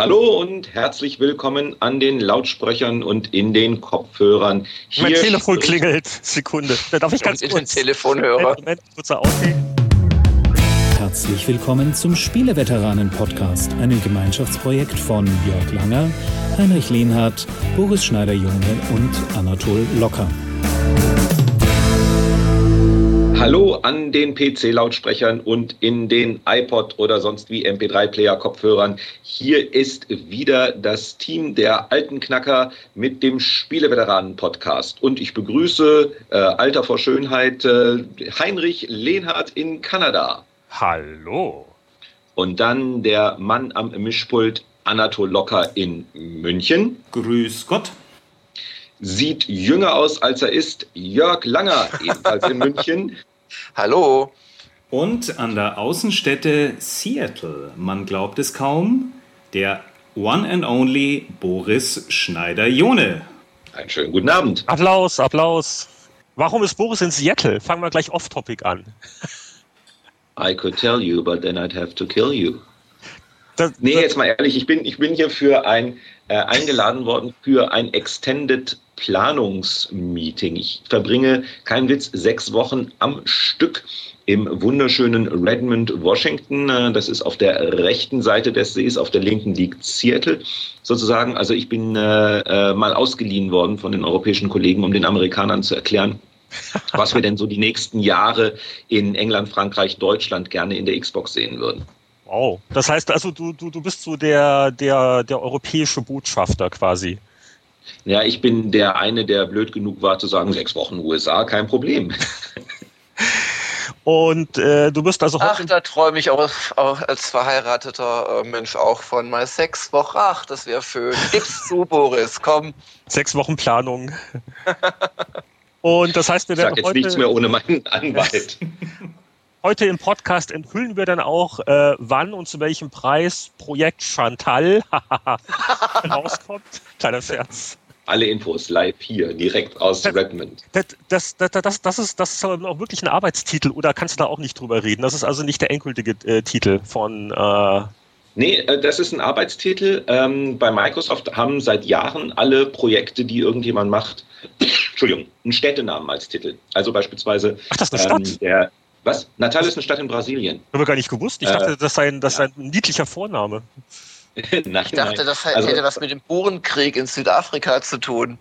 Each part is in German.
Hallo und herzlich willkommen an den Lautsprechern und in den Kopfhörern. Hier mein Telefon klingelt. Sekunde. Da darf ich ganz kurz. Den Telefonhörer. Moment, kurzer Ausweg. Herzlich willkommen zum Spieleveteranen-Podcast, einem Gemeinschaftsprojekt von Jörg Langer, Heinrich Lehnhardt, Boris Schneider-Junge und Anatol Locker. Hallo an den PC-Lautsprechern und in den iPod oder sonst wie MP3-Player-Kopfhörern. Hier ist wieder das Team der alten Knacker mit dem Spieleveteranen-Podcast. Und ich begrüße äh, Alter vor Schönheit äh, Heinrich Lehnhardt in Kanada. Hallo. Und dann der Mann am Mischpult Anatol Locker in München. Grüß Gott sieht jünger aus, als er ist. Jörg Langer, ebenfalls in München. Hallo. Und an der Außenstätte Seattle, man glaubt es kaum, der One and Only Boris Schneider-Jone. Einen schönen guten Abend. Applaus, Applaus. Warum ist Boris in Seattle? Fangen wir gleich off-topic an. I could tell you, but then I'd have to kill you. Das, nee, jetzt mal ehrlich, ich bin, ich bin hier für ein, äh, eingeladen worden für ein Extended Planungsmeeting. Ich verbringe, kein Witz, sechs Wochen am Stück im wunderschönen Redmond, Washington. Äh, das ist auf der rechten Seite des Sees, auf der linken liegt Seattle sozusagen. Also ich bin äh, äh mal ausgeliehen worden von den europäischen Kollegen, um den Amerikanern zu erklären, was wir denn so die nächsten Jahre in England, Frankreich, Deutschland gerne in der Xbox sehen würden. Wow. Das heißt also, du, du, du bist so der, der, der europäische Botschafter quasi. Ja, ich bin der eine, der blöd genug war zu sagen, sechs Wochen USA, kein Problem. Und äh, du bist also Ach, da träume ich auch, auch, als verheirateter äh, Mensch auch von mal sechs Wochen. Ach, das wäre schön. Gib's zu, Boris, komm. Sechs Wochen Planung. Und das heißt, wir werden ich sag jetzt heute nichts mehr ohne meinen Anwalt. Heute im Podcast enthüllen wir dann auch, äh, wann und zu welchem Preis Projekt Chantal rauskommt. Kleiner Scherz. Alle Infos live hier, direkt aus das, Redmond. Das, das, das, das, ist, das ist aber auch wirklich ein Arbeitstitel oder kannst du da auch nicht drüber reden? Das ist also nicht der endgültige äh, Titel von. Äh Nee, äh, das ist ein Arbeitstitel. Ähm, bei Microsoft haben seit Jahren alle Projekte, die irgendjemand macht, Entschuldigung, einen Städtenamen als Titel. Also beispielsweise Ach, das ist eine ähm, Stadt? Der, was? Natal ist eine Stadt in Brasilien. Habe gar nicht gewusst. Ich äh, dachte, das sei ein, das ja. ein niedlicher Vorname. nein, ich dachte, das also, hätte was mit dem Bohrenkrieg in Südafrika zu tun.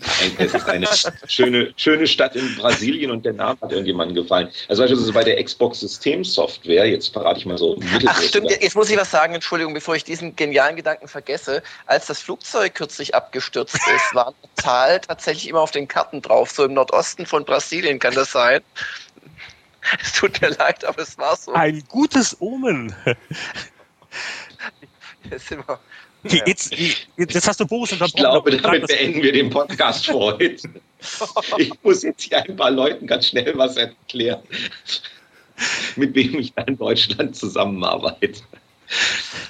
Nein, es ist eine schöne, schöne Stadt in Brasilien und der Name hat irgendjemandem gefallen. Also beispielsweise bei der Xbox Systemsoftware, jetzt verrate ich mal so. Ach stimmt, jetzt muss ich was sagen, Entschuldigung, bevor ich diesen genialen Gedanken vergesse. Als das Flugzeug kürzlich abgestürzt ist, war Natal tatsächlich immer auf den Karten drauf, so im Nordosten von Brasilien kann das sein. Es tut mir leid, aber es war so. Ein gutes Omen. Jetzt, sind wir, jetzt, jetzt, hast du Boris unterbrochen. Ich glaube, damit beenden wir den Podcast für heute. Ich muss jetzt hier ein paar Leuten ganz schnell was erklären, mit wem ich da in Deutschland zusammenarbeite.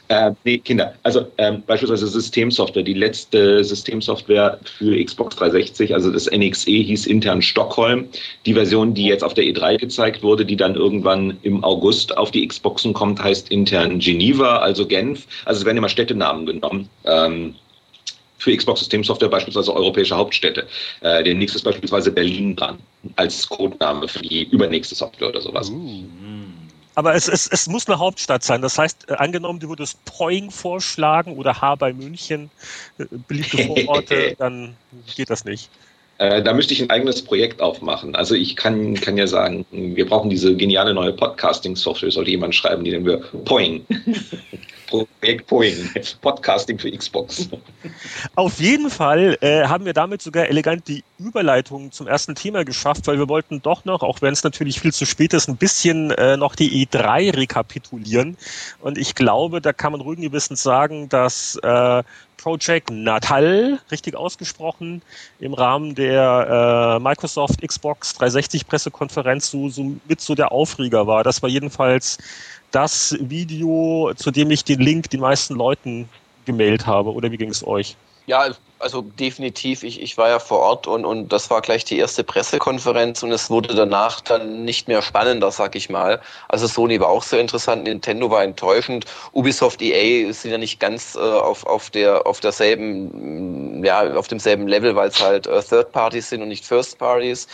Äh, nee, Kinder. Also ähm, beispielsweise Systemsoftware. Die letzte Systemsoftware für Xbox 360, also das NXE, hieß intern Stockholm. Die Version, die jetzt auf der E3 gezeigt wurde, die dann irgendwann im August auf die Xboxen kommt, heißt intern Geneva, also Genf. Also es werden immer Städtenamen genommen. Ähm, für Xbox-Systemsoftware beispielsweise europäische Hauptstädte. Äh, der nächste ist beispielsweise Berlin dran, als Codename für die übernächste Software oder sowas. Uh. Aber es, es, es muss eine Hauptstadt sein. Das heißt, äh, angenommen, du würdest Poing vorschlagen oder H bei München, äh, beliebte Vororte, dann geht das nicht. Äh, da müsste ich ein eigenes Projekt aufmachen. Also ich kann, kann ja sagen, wir brauchen diese geniale neue Podcasting-Software, sollte jemand schreiben, die nennen wir Poing. Projekt Poing, Podcasting für Xbox. Auf jeden Fall äh, haben wir damit sogar elegant die Überleitung zum ersten Thema geschafft, weil wir wollten doch noch, auch wenn es natürlich viel zu spät ist, ein bisschen äh, noch die E3 rekapitulieren. Und ich glaube, da kann man ruhigen Gewissens sagen, dass äh, Project Natal, richtig ausgesprochen, im Rahmen der äh, Microsoft Xbox 360 Pressekonferenz so, so mit so der Aufreger war. Das war jedenfalls das Video, zu dem ich den Link den meisten Leuten gemailt habe. Oder wie ging es euch? Ja, also definitiv. Ich, ich war ja vor Ort und, und das war gleich die erste Pressekonferenz und es wurde danach dann nicht mehr spannender, sag ich mal. Also Sony war auch sehr interessant, Nintendo war enttäuschend, Ubisoft EA sind ja nicht ganz äh, auf, auf, der, auf derselben, ja, auf demselben Level, weil es halt äh, Third Parties sind und nicht First Parties.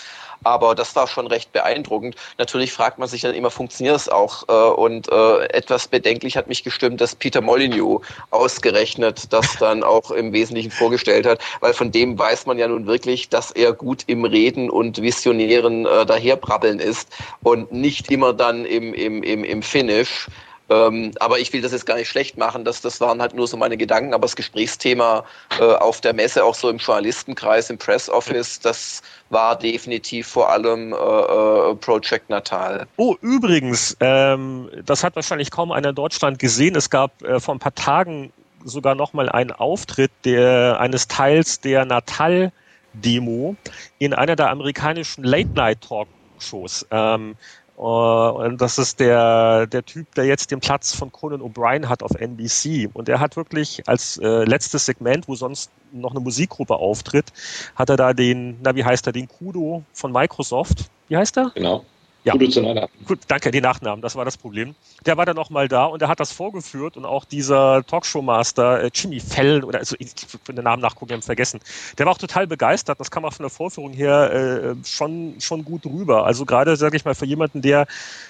Aber das war schon recht beeindruckend. Natürlich fragt man sich dann immer, funktioniert es auch? Äh, und äh, etwas bedenklich hat mich gestimmt, dass Peter Molyneux ausgerechnet das dann auch im Wesentlichen vorgestellt hat, weil von dem weiß man ja nun wirklich, dass er gut im Reden und Visionären äh, daherbrabbeln ist und nicht immer dann im, im, im, im Finish. Ähm, aber ich will das jetzt gar nicht schlecht machen. Das, das waren halt nur so meine Gedanken. Aber das Gesprächsthema äh, auf der Messe, auch so im Journalistenkreis, im Press Office, das war definitiv vor allem äh, äh, Project Natal. Oh, übrigens, ähm, das hat wahrscheinlich kaum einer in Deutschland gesehen. Es gab äh, vor ein paar Tagen sogar noch mal einen Auftritt der, eines Teils der Natal-Demo in einer der amerikanischen Late-Night-Talk-Shows. Ähm, äh, und das ist der, der Typ, der jetzt den Platz von Conan O'Brien hat auf NBC. Und er hat wirklich als äh, letztes Segment, wo sonst noch eine Musikgruppe auftritt, hat er da den, na wie heißt er, den Kudo von Microsoft. Wie heißt er? Genau. Ja. Gut, danke, die Nachnamen, das war das Problem. Der war dann nochmal da und er hat das vorgeführt und auch dieser Talkshow-Master äh, Jimmy Fell, oder also ich bin den Namen nachgucken, haben vergessen, der war auch total begeistert. Das kam auch von der Vorführung her äh, schon, schon gut rüber. Also gerade, sage ich mal, für jemanden, der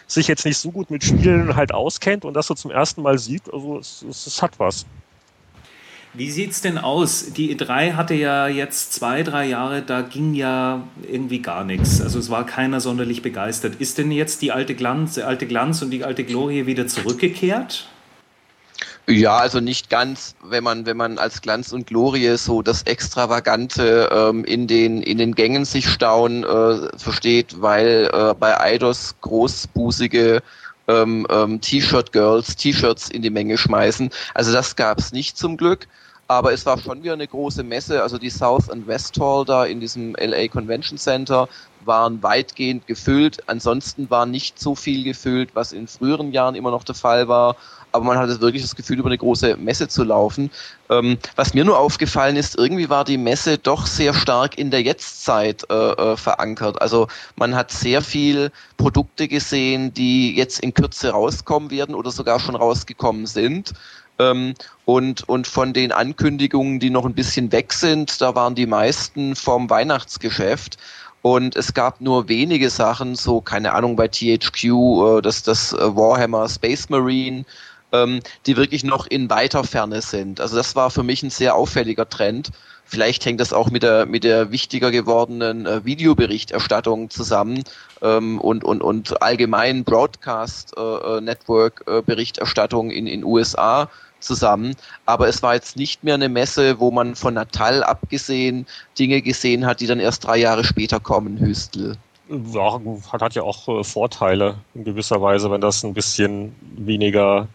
sich jetzt nicht so gut mit Spielen halt auskennt und das so zum ersten Mal sieht, also es, es, es hat was. Wie sieht es denn aus? Die E3 hatte ja jetzt zwei, drei Jahre, da ging ja irgendwie gar nichts. Also es war keiner sonderlich begeistert. Ist denn jetzt die alte Glanz, alte Glanz und die alte Glorie wieder zurückgekehrt? Ja, also nicht ganz, wenn man, wenn man als Glanz und Glorie so das Extravagante ähm, in, den, in den Gängen sich stauen äh, versteht, weil äh, bei Eidos großbusige ähm, ähm, T-Shirt-Girls T-Shirts in die Menge schmeißen. Also das gab es nicht zum Glück. Aber es war schon wieder eine große Messe. Also die South and West Hall da in diesem LA Convention Center waren weitgehend gefüllt. Ansonsten war nicht so viel gefüllt, was in früheren Jahren immer noch der Fall war. Aber man hatte wirklich das Gefühl, über eine große Messe zu laufen. Ähm, was mir nur aufgefallen ist, irgendwie war die Messe doch sehr stark in der Jetztzeit äh, äh, verankert. Also man hat sehr viel Produkte gesehen, die jetzt in Kürze rauskommen werden oder sogar schon rausgekommen sind. Ähm, und, und von den Ankündigungen, die noch ein bisschen weg sind, da waren die meisten vom Weihnachtsgeschäft. Und es gab nur wenige Sachen, so keine Ahnung bei THQ, äh, das, das äh, Warhammer Space Marine, ähm, die wirklich noch in weiter Ferne sind. Also das war für mich ein sehr auffälliger Trend. Vielleicht hängt das auch mit der, mit der wichtiger gewordenen äh, Videoberichterstattung zusammen ähm, und, und, und allgemein Broadcast äh, äh äh, in den USA zusammen. Aber es war jetzt nicht mehr eine Messe, wo man von Natal abgesehen Dinge gesehen hat, die dann erst drei Jahre später kommen, Hüstel. Ja, hat, hat ja auch äh, Vorteile in gewisser Weise, wenn das ein bisschen weniger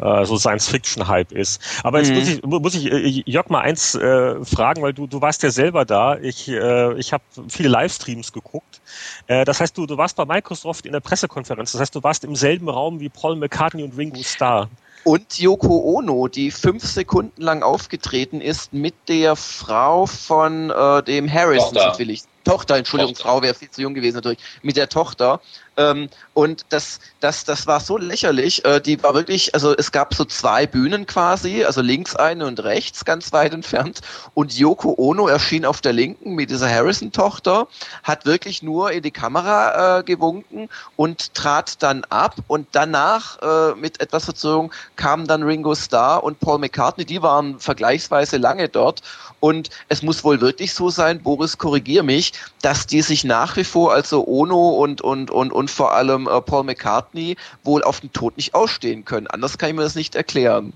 äh, so Science-Fiction-Hype ist. Aber jetzt mhm. muss ich, muss ich äh, Jörg mal eins äh, fragen, weil du, du warst ja selber da. Ich, äh, ich habe viele Livestreams geguckt. Äh, das heißt, du, du warst bei Microsoft in der Pressekonferenz. Das heißt, du warst im selben Raum wie Paul McCartney und Ringo Starr. Und Yoko Ono, die fünf Sekunden lang aufgetreten ist mit der Frau von äh, dem Harrison, Tochter. will ich. Tochter, Entschuldigung, Tochter. Frau wäre viel zu jung gewesen natürlich, mit der Tochter. Ähm, und das, das, das war so lächerlich. Äh, die war wirklich, also es gab so zwei Bühnen quasi, also links eine und rechts, ganz weit entfernt. Und Yoko Ono erschien auf der linken mit dieser Harrison-Tochter, hat wirklich nur in die Kamera äh, gewunken und trat dann ab. Und danach, äh, mit etwas Verzögerung, kamen dann Ringo Starr und Paul McCartney. Die waren vergleichsweise lange dort. Und es muss wohl wirklich so sein, Boris, korrigier mich, dass die sich nach wie vor, also Ono und, und, und, und vor allem äh, Paul McCartney, wohl auf den Tod nicht ausstehen können. Anders kann ich mir das nicht erklären.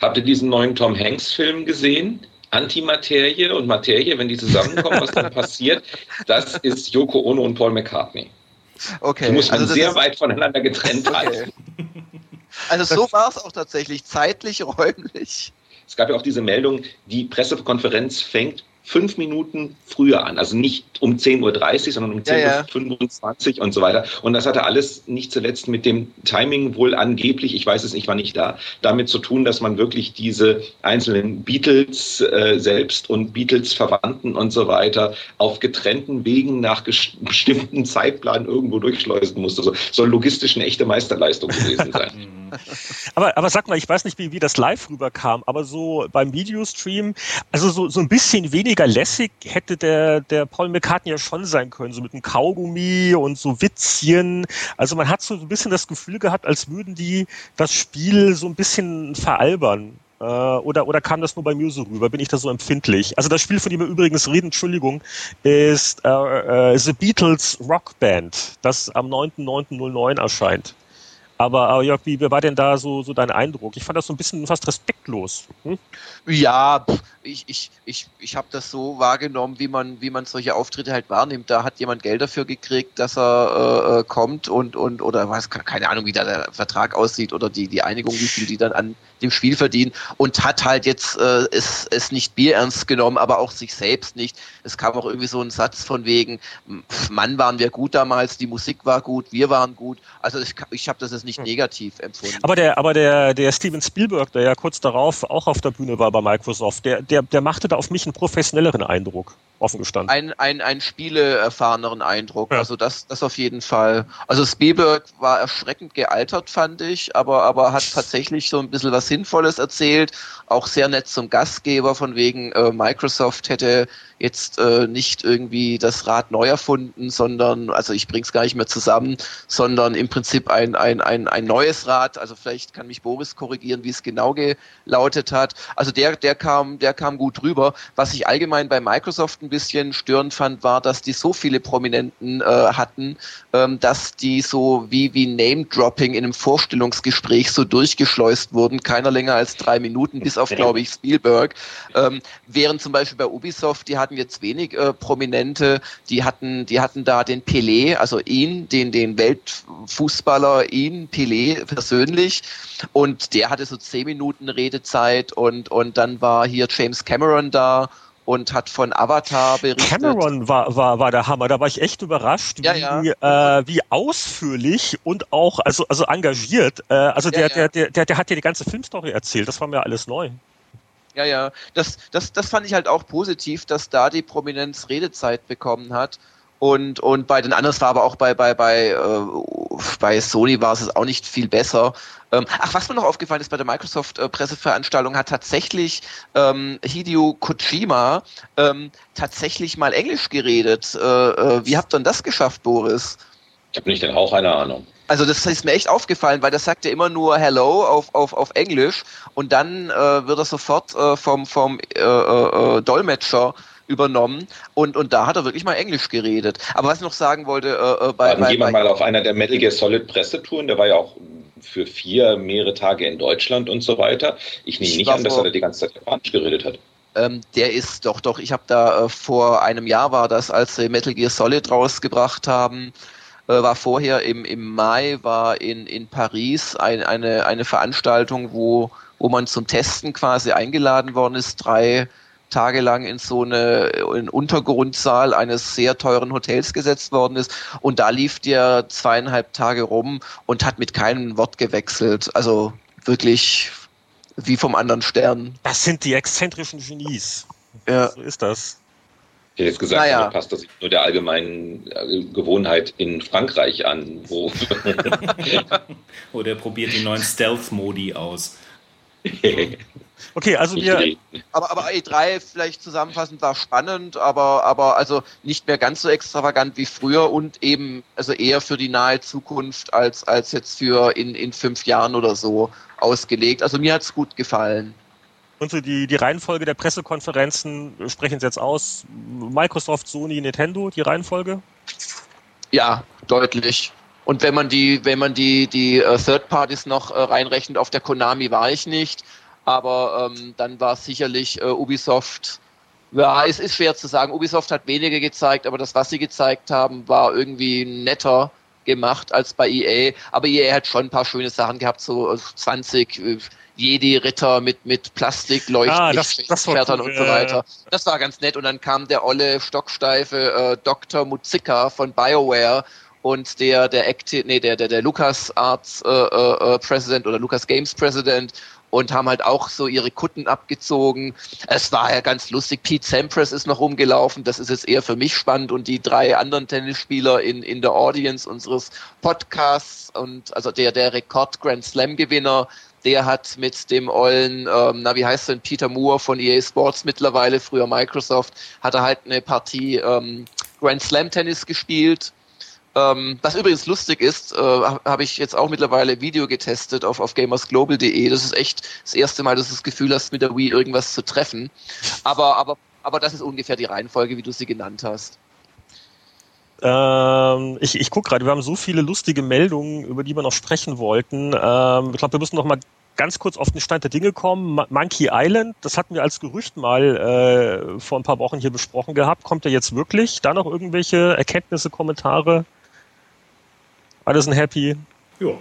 Habt ihr diesen neuen Tom Hanks-Film gesehen? Antimaterie und Materie, wenn die zusammenkommen, was dann passiert, das ist Yoko Ono und Paul McCartney. Okay. Die muss man also sehr weit voneinander getrennt okay. halten. Also so war es auch tatsächlich, zeitlich, räumlich. Es gab ja auch diese Meldung, die Pressekonferenz fängt fünf Minuten früher an. Also nicht um 10.30 Uhr, sondern um 10.25 Uhr ja. und so weiter. Und das hatte alles nicht zuletzt mit dem Timing wohl angeblich, ich weiß es nicht, war nicht da, damit zu tun, dass man wirklich diese einzelnen Beatles äh, selbst und Beatles-Verwandten und so weiter auf getrennten Wegen nach bestimmten Zeitplan irgendwo durchschleusen musste. So, soll logistisch eine echte Meisterleistung gewesen sein. aber, aber sag mal, ich weiß nicht, wie, wie das live rüberkam, aber so beim Videostream, also so, so ein bisschen weniger lässig hätte der, der Paul McCartney ja schon sein können, so mit einem Kaugummi und so Witzchen. Also man hat so ein bisschen das Gefühl gehabt, als würden die das Spiel so ein bisschen veralbern. Äh, oder, oder kam das nur bei mir so rüber? Bin ich da so empfindlich? Also das Spiel, von dem wir übrigens reden, Entschuldigung, ist äh, äh, The Beatles Rock Band, das am 9.9.09 erscheint. Aber, aber Jörg, wie, war denn da so, so dein Eindruck? Ich fand das so ein bisschen fast respektlos. Hm? Ja, ich, ich, ich, ich habe das so wahrgenommen, wie man, wie man solche Auftritte halt wahrnimmt. Da hat jemand Geld dafür gekriegt, dass er äh, äh kommt und, und oder was, keine Ahnung, wie da der Vertrag aussieht oder die, die Einigung, wie viel die dann an dem Spiel verdienen und hat halt jetzt äh, es, es nicht bierernst genommen, aber auch sich selbst nicht. Es kam auch irgendwie so ein Satz von wegen, Mann waren wir gut damals, die Musik war gut, wir waren gut. Also ich, ich habe das jetzt nicht hm. negativ empfunden. Aber der, aber der, der Steven Spielberg, der ja kurz darauf auch auf der Bühne war bei Microsoft, der, der, der machte da auf mich einen professionelleren Eindruck, offen gestanden. Ein, ein, ein spieleerfahreneren Eindruck. Ja. Also das, das auf jeden Fall. Also Spielberg war erschreckend gealtert, fand ich, aber, aber hat tatsächlich so ein bisschen was Sinnvolles erzählt. Auch sehr nett zum Gastgeber, von wegen äh, Microsoft hätte jetzt äh, nicht irgendwie das Rad neu erfunden, sondern, also ich bring's gar nicht mehr zusammen, sondern im Prinzip ein, ein, ein, ein neues Rad. Also vielleicht kann mich Boris korrigieren, wie es genau gelautet hat. Also der, der kam, der kam gut rüber. Was ich allgemein bei Microsoft ein bisschen störend fand, war, dass die so viele Prominenten äh, hatten, ähm, dass die so wie, wie Name-Dropping in einem Vorstellungsgespräch so durchgeschleust wurden, keiner länger als drei Minuten, bis auf, glaube ich, Spielberg. Ähm, während zum Beispiel bei Ubisoft, die hatten jetzt wenig äh, Prominente, die hatten, die hatten da den Pelé, also ihn, den, den Weltfußballer, ihn, Pelé persönlich, und der hatte so zehn Minuten Redezeit und, und dann war hier James Cameron da und hat von Avatar berichtet. Cameron war, war, war der Hammer. Da war ich echt überrascht, wie, ja, ja. Äh, wie ausführlich und auch also, also engagiert. Äh, also der, ja, der, der, der, der hat ja die ganze Filmstory erzählt. Das war mir alles neu. Ja, ja. Das, das, das fand ich halt auch positiv, dass da die Prominenz Redezeit bekommen hat. Und, und bei den anderen war aber auch bei, bei, bei, äh, bei Sony war es auch nicht viel besser. Ähm, ach, was mir noch aufgefallen ist bei der Microsoft-Presseveranstaltung, äh, hat tatsächlich ähm, Hideo Kojima ähm, tatsächlich mal Englisch geredet. Äh, äh, wie habt ihr denn das geschafft, Boris? Ich habe nicht den Hauch einer Ahnung. Also das ist mir echt aufgefallen, weil das sagt ja immer nur Hello auf, auf, auf Englisch und dann äh, wird er sofort äh, vom, vom äh, äh, Dolmetscher übernommen und, und da hat er wirklich mal Englisch geredet. Aber was ich noch sagen wollte, äh, äh bei, Dann bei, gehen wir mal auf einer der Metal Gear Solid Pressetouren, der war ja auch für vier mehrere Tage in Deutschland und so weiter. Ich nehme nicht an, dass er da die ganze Zeit Japanisch geredet hat. Ähm, der ist doch, doch, ich habe da äh, vor einem Jahr war das, als sie Metal Gear Solid rausgebracht haben, äh, war vorher im, im Mai, war in, in Paris ein, eine, eine Veranstaltung, wo, wo man zum Testen quasi eingeladen worden ist, drei tagelang in so eine in Untergrundsaal eines sehr teuren Hotels gesetzt worden ist und da lief der zweieinhalb Tage rum und hat mit keinem Wort gewechselt. Also wirklich wie vom anderen Stern. Das sind die exzentrischen Genies. Ja. So ist das. Ich hätte jetzt gesagt, naja. passt das nur der allgemeinen äh, Gewohnheit in Frankreich an, wo. Oder er probiert die neuen Stealth-Modi aus. Okay, also wir. Aber, aber E3 vielleicht zusammenfassend war spannend, aber, aber also nicht mehr ganz so extravagant wie früher und eben also eher für die nahe Zukunft als, als jetzt für in, in fünf Jahren oder so ausgelegt. Also mir hat es gut gefallen. Und so die, die Reihenfolge der Pressekonferenzen sprechen es jetzt aus. Microsoft, Sony, Nintendo, die Reihenfolge? Ja, deutlich. Und wenn man die, wenn man die, die uh, Third Parties noch uh, reinrechnet, auf der Konami war ich nicht, aber ähm, dann war sicherlich uh, Ubisoft. Ja, es ist schwer zu sagen. Ubisoft hat weniger gezeigt, aber das, was sie gezeigt haben, war irgendwie netter gemacht als bei EA, aber EA hat schon ein paar schöne Sachen gehabt, so 20 äh, Jedi-Ritter mit, mit Plastikleuchten, Ah, das- das war Schwertern cool, und so weiter. Das war ganz nett und dann kam der olle, stocksteife äh, Dr. Muzika von BioWare und der der Acti nee, der der der Lucas Arts äh, äh, äh, President oder Lucas Games President und haben halt auch so ihre Kutten abgezogen. Es war ja ganz lustig. Pete Sampras ist noch rumgelaufen. Das ist jetzt eher für mich spannend und die drei anderen Tennisspieler in in der Audience unseres Podcasts und also der der Rekord Grand Slam Gewinner. Der hat mit dem ollen, ähm, na wie heißt denn, Peter Moore von EA Sports mittlerweile, früher Microsoft, hat er halt eine Partie ähm, Grand Slam Tennis gespielt. Ähm, was übrigens lustig ist, äh, habe hab ich jetzt auch mittlerweile Video getestet auf, auf gamersglobal.de. Das ist echt das erste Mal, dass du das Gefühl hast, mit der Wii irgendwas zu treffen. Aber, aber, aber das ist ungefähr die Reihenfolge, wie du sie genannt hast. Ähm, ich ich gucke gerade, wir haben so viele lustige Meldungen, über die wir noch sprechen wollten. Ähm, ich glaube, wir müssen noch mal ganz kurz auf den Stand der Dinge kommen. Mo- Monkey Island, das hatten wir als Gerücht mal äh, vor ein paar Wochen hier besprochen gehabt. Kommt er jetzt wirklich? Da noch irgendwelche Erkenntnisse, Kommentare? Alle sind happy. Ja.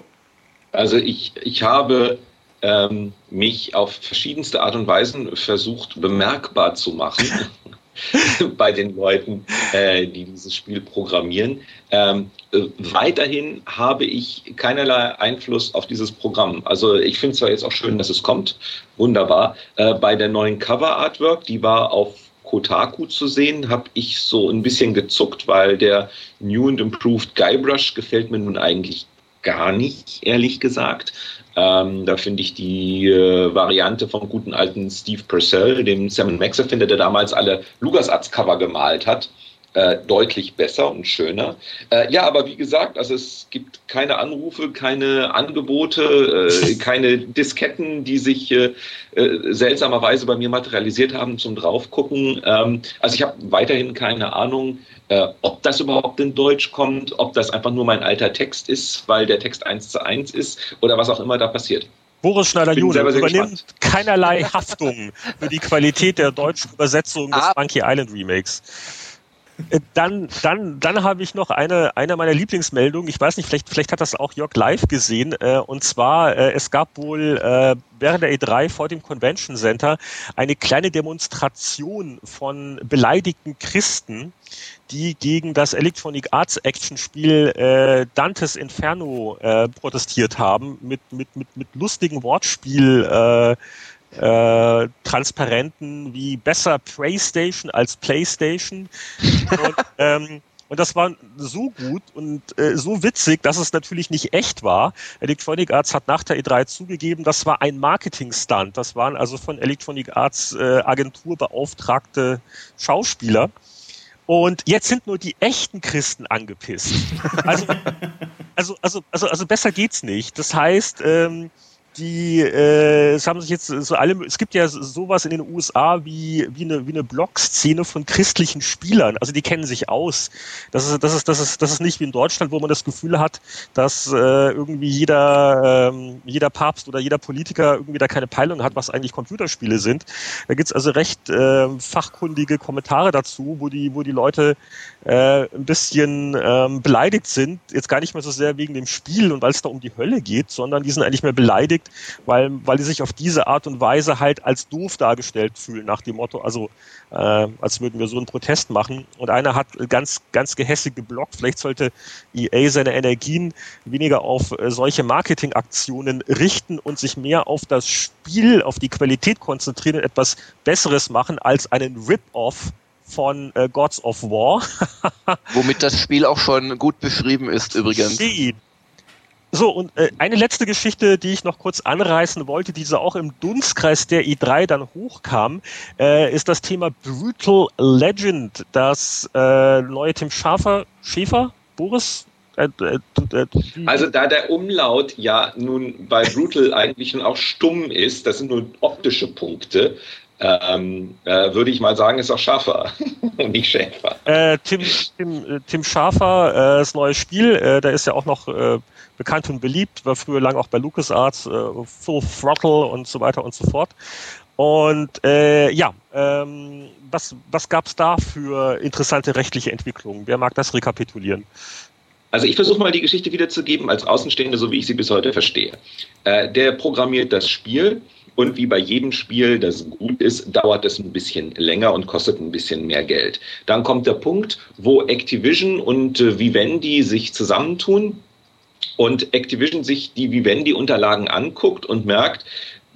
Also ich, ich habe ähm, mich auf verschiedenste Art und Weisen versucht bemerkbar zu machen bei den Leuten, äh, die dieses Spiel programmieren. Ähm, äh, weiterhin habe ich keinerlei Einfluss auf dieses Programm. Also ich finde zwar jetzt auch schön, dass es kommt, wunderbar. Äh, bei der neuen Cover Artwork, die war auf Kotaku zu sehen, habe ich so ein bisschen gezuckt, weil der New and Improved Guybrush gefällt mir nun eigentlich gar nicht, ehrlich gesagt. Ähm, da finde ich die äh, Variante vom guten alten Steve Purcell, dem Sam Max Erfinder, der damals alle LucasArts-Cover gemalt hat, äh, deutlich besser und schöner. Äh, ja, aber wie gesagt, also es gibt keine Anrufe, keine Angebote, äh, keine Disketten, die sich äh, äh, seltsamerweise bei mir materialisiert haben zum Draufgucken. Ähm, also ich habe weiterhin keine Ahnung, äh, ob das überhaupt in Deutsch kommt, ob das einfach nur mein alter Text ist, weil der Text eins zu eins ist oder was auch immer da passiert. Boris selber sehr übernimmt keinerlei Haftung für die Qualität der deutschen Übersetzung des Ah. Monkey Island Remakes. Äh, Dann, dann, dann habe ich noch eine, eine meiner Lieblingsmeldungen. Ich weiß nicht, vielleicht, vielleicht hat das auch Jörg live gesehen. Äh, und zwar, äh, es gab wohl äh, während der E3 vor dem Convention Center eine kleine Demonstration von beleidigten Christen, die gegen das Electronic Arts Action Spiel äh, Dantes Inferno äh, protestiert haben mit mit mit mit lustigen Wortspiel äh, äh, Transparenten wie besser PlayStation als PlayStation und, ähm, und das war so gut und äh, so witzig, dass es natürlich nicht echt war. Electronic Arts hat nach der E3 zugegeben, das war ein Marketing-Stunt. Das waren also von Electronic Arts äh, Agentur beauftragte Schauspieler. Und jetzt sind nur die echten Christen angepisst. Also, also, also, also, also besser geht's nicht. Das heißt, ähm, die äh, es haben sich jetzt so alle es gibt ja sowas in den USA wie wie eine wie eine Blog-Szene von christlichen Spielern. Also die kennen sich aus. Das ist das ist das ist das ist nicht wie in Deutschland wo man das Gefühl hat dass äh, irgendwie jeder ähm, jeder Papst oder jeder Politiker irgendwie da keine Peilung hat was eigentlich Computerspiele sind. Da gibt's also recht äh, fachkundige Kommentare dazu wo die wo die Leute äh, ein bisschen ähm, beleidigt sind. Jetzt gar nicht mehr so sehr wegen dem Spiel und weil es da um die Hölle geht sondern die sind eigentlich mehr beleidigt weil, weil die sich auf diese Art und Weise halt als doof dargestellt fühlen, nach dem Motto, also äh, als würden wir so einen Protest machen. Und einer hat ganz, ganz gehässig geblockt, vielleicht sollte EA seine Energien weniger auf äh, solche Marketingaktionen richten und sich mehr auf das Spiel, auf die Qualität konzentrieren und etwas Besseres machen als einen Rip-Off von äh, Gods of War. Womit das Spiel auch schon gut beschrieben ist übrigens. Indeed. So, und äh, eine letzte Geschichte, die ich noch kurz anreißen wollte, die so auch im Dunstkreis der i3 dann hochkam, äh, ist das Thema Brutal Legend, das äh, neue Tim Schafer, Schäfer, Boris? Äh, äh, äh, Also da der Umlaut ja nun bei Brutal eigentlich schon auch stumm ist, das sind nur optische Punkte, ähm, äh, würde ich mal sagen, ist auch Schaffer und nicht Schäfer. äh, Tim, Tim, Tim Schafer, äh, das neue Spiel, der ist ja auch noch bekannt und beliebt, war früher lang auch bei LucasArts, äh, Full Throttle und so weiter und so fort. Und äh, ja, ähm, was, was gab es da für interessante rechtliche Entwicklungen? Wer mag das rekapitulieren? Also ich versuche mal die Geschichte wiederzugeben als Außenstehende, so wie ich sie bis heute verstehe. Äh, der programmiert das Spiel und wie bei jedem Spiel, das gut ist, dauert es ein bisschen länger und kostet ein bisschen mehr Geld. Dann kommt der Punkt, wo Activision und äh, Vivendi sich zusammentun und Activision sich die Vivendi-Unterlagen anguckt und merkt,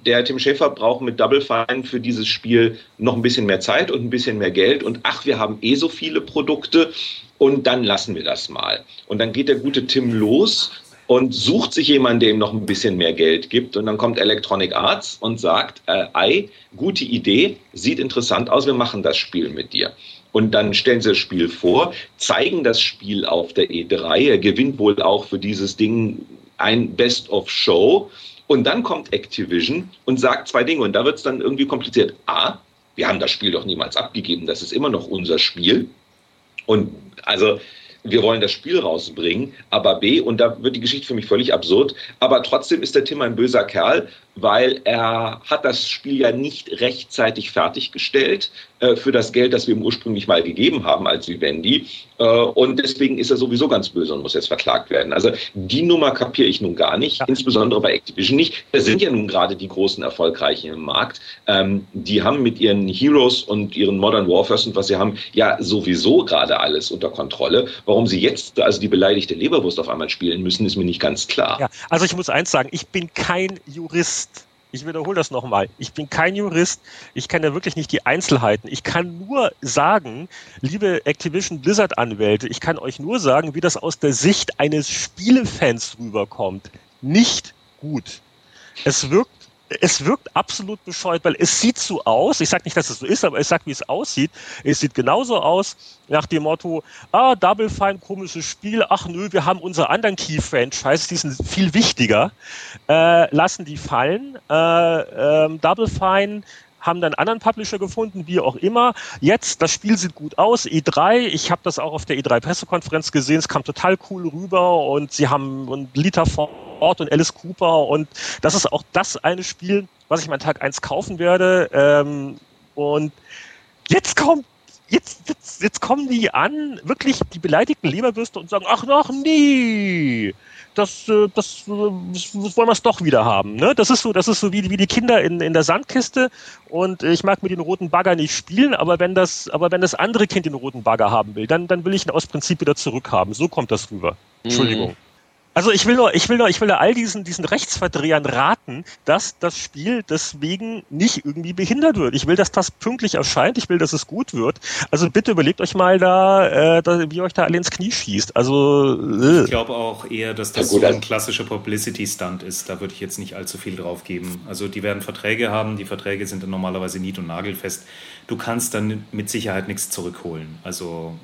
der Tim Schäfer braucht mit Double Fine für dieses Spiel noch ein bisschen mehr Zeit und ein bisschen mehr Geld. Und ach, wir haben eh so viele Produkte und dann lassen wir das mal. Und dann geht der gute Tim los und sucht sich jemanden, der ihm noch ein bisschen mehr Geld gibt. Und dann kommt Electronic Arts und sagt, äh, ei, gute Idee, sieht interessant aus, wir machen das Spiel mit dir. Und dann stellen sie das Spiel vor, zeigen das Spiel auf der E3. Er gewinnt wohl auch für dieses Ding ein Best of Show. Und dann kommt Activision und sagt zwei Dinge. Und da wird es dann irgendwie kompliziert. A, wir haben das Spiel doch niemals abgegeben. Das ist immer noch unser Spiel. Und also wir wollen das Spiel rausbringen, aber B, und da wird die Geschichte für mich völlig absurd, aber trotzdem ist der Tim ein böser Kerl, weil er hat das Spiel ja nicht rechtzeitig fertiggestellt äh, für das Geld, das wir ihm ursprünglich mal gegeben haben als Vivendi. Äh, und deswegen ist er sowieso ganz böse und muss jetzt verklagt werden. Also die Nummer kapiere ich nun gar nicht, ja. insbesondere bei Activision nicht. Da sind ja nun gerade die großen Erfolgreichen im Markt. Ähm, die haben mit ihren Heroes und ihren Modern Warfares und was sie haben, ja sowieso gerade alles unter Kontrolle. Warum sie jetzt also die beleidigte Leberwurst auf einmal spielen müssen, ist mir nicht ganz klar. Ja, also ich muss eins sagen, ich bin kein Jurist ich wiederhole das nochmal. Ich bin kein Jurist. Ich kenne wirklich nicht die Einzelheiten. Ich kann nur sagen, liebe Activision Blizzard Anwälte, ich kann euch nur sagen, wie das aus der Sicht eines Spielefans rüberkommt. Nicht gut. Es wirkt es wirkt absolut bescheuert, weil es sieht so aus. Ich sage nicht, dass es so ist, aber ich sage, wie es aussieht. Es sieht genauso aus nach dem Motto, ah, Double Fine, komisches Spiel. Ach nö, wir haben unsere anderen Key-Franchise, die sind viel wichtiger. Äh, lassen die fallen. Äh, ähm, Double Fine haben dann anderen Publisher gefunden, wie auch immer. Jetzt, das Spiel sieht gut aus, E3, ich habe das auch auf der E3-Pressekonferenz gesehen, es kam total cool rüber und sie haben und Lita Ford und Alice Cooper und das ist auch das eine Spiel, was ich meinen Tag 1 kaufen werde. Ähm, und jetzt kommt Jetzt, jetzt, jetzt kommen die an, wirklich die beleidigten Leberwürste und sagen, ach noch nie, das, äh, das, äh, das wollen wir es doch wieder haben. Ne? Das ist so, das ist so wie, wie die Kinder in, in der Sandkiste. Und ich mag mit den roten Bagger nicht spielen, aber wenn das, aber wenn das andere Kind den roten Bagger haben will, dann, dann will ich ihn aus Prinzip wieder zurückhaben. So kommt das rüber. Entschuldigung. Mhm. Also ich will nur, ich will nur, ich will nur all diesen, diesen Rechtsverdrehern raten, dass das Spiel deswegen nicht irgendwie behindert wird. Ich will, dass das pünktlich erscheint. Ich will, dass es gut wird. Also bitte überlegt euch mal da, äh, da wie ihr euch da alle ins Knie schießt. Also äh. ich glaube auch eher, dass das so ein klassischer Publicity-Stunt ist. Da würde ich jetzt nicht allzu viel drauf geben. Also die werden Verträge haben. Die Verträge sind dann normalerweise nied- und nagelfest. Du kannst dann mit Sicherheit nichts zurückholen. Also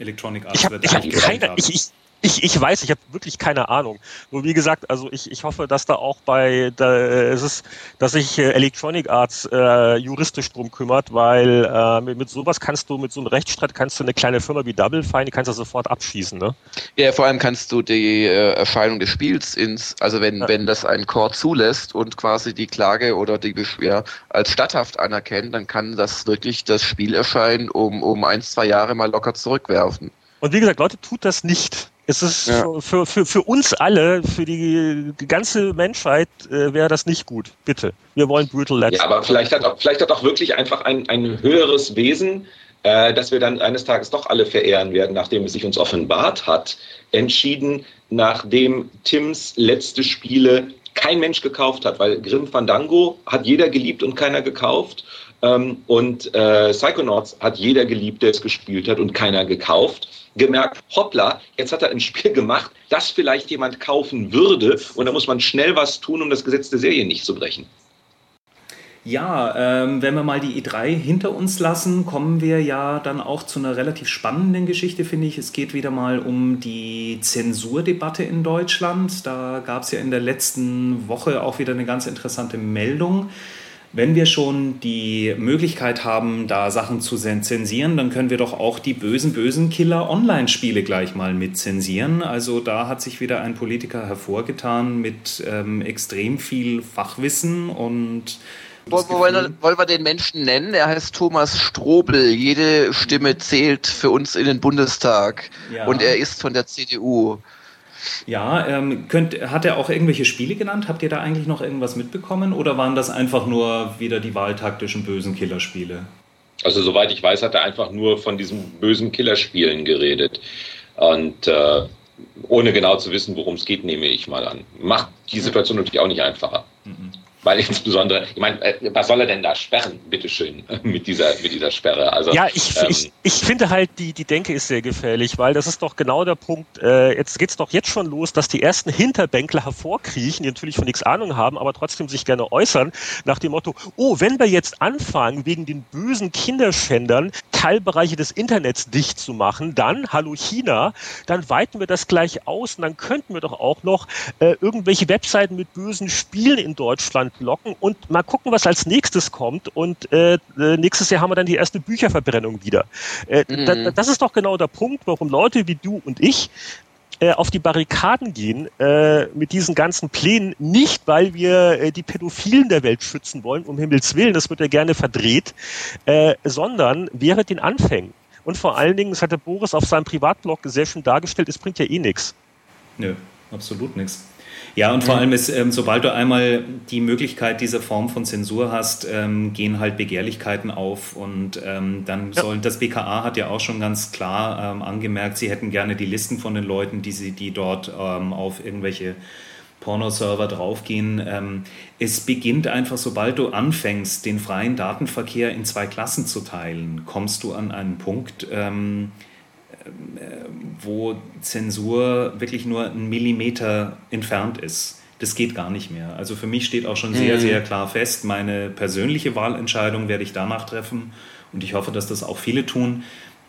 Electronic Arts ich hab, wird ich hab keine, ich, ich, ich, ich weiß, ich habe wirklich keine Ahnung. Nur wie gesagt, also ich, ich hoffe, dass da auch bei da, es ist, dass sich äh, Electronic Arts äh, juristisch drum kümmert, weil äh, mit, mit sowas kannst du, mit so einem Rechtsstreit kannst du eine kleine Firma wie Double Fine, die kannst du sofort abschießen, ne? Ja, vor allem kannst du die äh, Erscheinung des Spiels ins, also wenn, ja. wenn das ein Court zulässt und quasi die Klage oder die Beschwer als statthaft anerkennt, dann kann das wirklich das Spiel erscheinen, um, um ein, zwei Jahre mal locker zurückwerfen. Und wie gesagt, Leute, tut das nicht. Es ist ja. für, für, für uns alle, für die, ganze Menschheit äh, wäre das nicht gut. Bitte. Wir wollen Brutal Legend. Ja, aber vielleicht hat auch, vielleicht hat auch wirklich einfach ein, ein höheres Wesen, äh, dass wir dann eines Tages doch alle verehren werden, nachdem es sich uns offenbart hat, entschieden, nachdem Tims letzte Spiele kein Mensch gekauft hat, weil Grim Fandango hat jeder geliebt und keiner gekauft. Ähm, und äh, Psychonauts hat jeder geliebt, der es gespielt hat und keiner gekauft gemerkt, hoppla, jetzt hat er ein Spiel gemacht, das vielleicht jemand kaufen würde und da muss man schnell was tun, um das Gesetz der Serie nicht zu brechen. Ja, ähm, wenn wir mal die E3 hinter uns lassen, kommen wir ja dann auch zu einer relativ spannenden Geschichte, finde ich. Es geht wieder mal um die Zensurdebatte in Deutschland. Da gab es ja in der letzten Woche auch wieder eine ganz interessante Meldung. Wenn wir schon die Möglichkeit haben, da Sachen zu zensieren, dann können wir doch auch die bösen, bösen Killer-Online-Spiele gleich mal mit zensieren. Also da hat sich wieder ein Politiker hervorgetan mit ähm, extrem viel Fachwissen und wo, wo wollen, wir, wollen wir den Menschen nennen? Er heißt Thomas Strobel. Jede Stimme zählt für uns in den Bundestag. Ja. Und er ist von der CDU. Ja, ähm, könnt, hat er auch irgendwelche Spiele genannt? Habt ihr da eigentlich noch irgendwas mitbekommen? Oder waren das einfach nur wieder die wahltaktischen bösen Killerspiele? Also soweit ich weiß, hat er einfach nur von diesen bösen Killerspielen geredet. Und äh, ohne genau zu wissen, worum es geht, nehme ich mal an. Macht die Situation natürlich auch nicht einfacher. Mhm. Weil insbesondere, ich meine, äh, was soll er denn da sperren, bitteschön, mit dieser, mit dieser Sperre? Also, ja, ich, ähm, ich, ich finde halt, die, die Denke ist sehr gefährlich, weil das ist doch genau der Punkt, äh, jetzt geht's doch jetzt schon los, dass die ersten Hinterbänkler hervorkriechen, die natürlich von nichts Ahnung haben, aber trotzdem sich gerne äußern, nach dem Motto, oh, wenn wir jetzt anfangen, wegen den bösen Kinderschändern Teilbereiche des Internets dicht zu machen, dann, hallo China, dann weiten wir das gleich aus und dann könnten wir doch auch noch äh, irgendwelche Webseiten mit bösen Spielen in Deutschland locken und mal gucken, was als nächstes kommt. Und äh, äh, nächstes Jahr haben wir dann die erste Bücherverbrennung wieder. Äh, mhm. da, das ist doch genau der Punkt, warum Leute wie du und ich äh, auf die Barrikaden gehen äh, mit diesen ganzen Plänen, nicht weil wir äh, die Pädophilen der Welt schützen wollen, um Himmels Willen, das wird ja gerne verdreht, äh, sondern während den Anfängen. Und vor allen Dingen, das hat der Boris auf seinem Privatblog sehr schön dargestellt, es bringt ja eh nichts. Nö, absolut nichts. Ja, und vor allem ist, ähm, sobald du einmal die Möglichkeit dieser Form von Zensur hast, ähm, gehen halt Begehrlichkeiten auf und ähm, dann ja. sollen, das BKA hat ja auch schon ganz klar ähm, angemerkt, sie hätten gerne die Listen von den Leuten, die sie, die dort ähm, auf irgendwelche Pornoserver draufgehen. Ähm, es beginnt einfach, sobald du anfängst, den freien Datenverkehr in zwei Klassen zu teilen, kommst du an einen Punkt, wo Zensur wirklich nur einen Millimeter entfernt ist. Das geht gar nicht mehr. Also für mich steht auch schon sehr, mhm. sehr klar fest, meine persönliche Wahlentscheidung werde ich danach treffen und ich hoffe, dass das auch viele tun,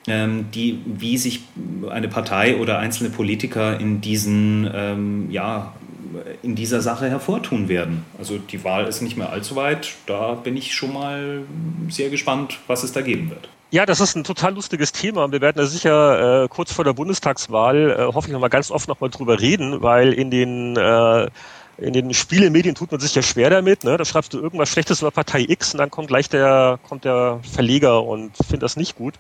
ähm, die, wie sich eine Partei oder einzelne Politiker in diesen, ähm, ja, in dieser Sache hervortun werden. Also die Wahl ist nicht mehr allzu weit. Da bin ich schon mal sehr gespannt, was es da geben wird. Ja, das ist ein total lustiges Thema und wir werden da sicher äh, kurz vor der Bundestagswahl, äh, hoffe ich noch mal ganz oft noch mal drüber reden, weil in den äh, in den Spielemedien tut man sich ja schwer damit. Ne? Da schreibst du irgendwas Schlechtes über Partei X und dann kommt gleich der kommt der Verleger und findet das nicht gut.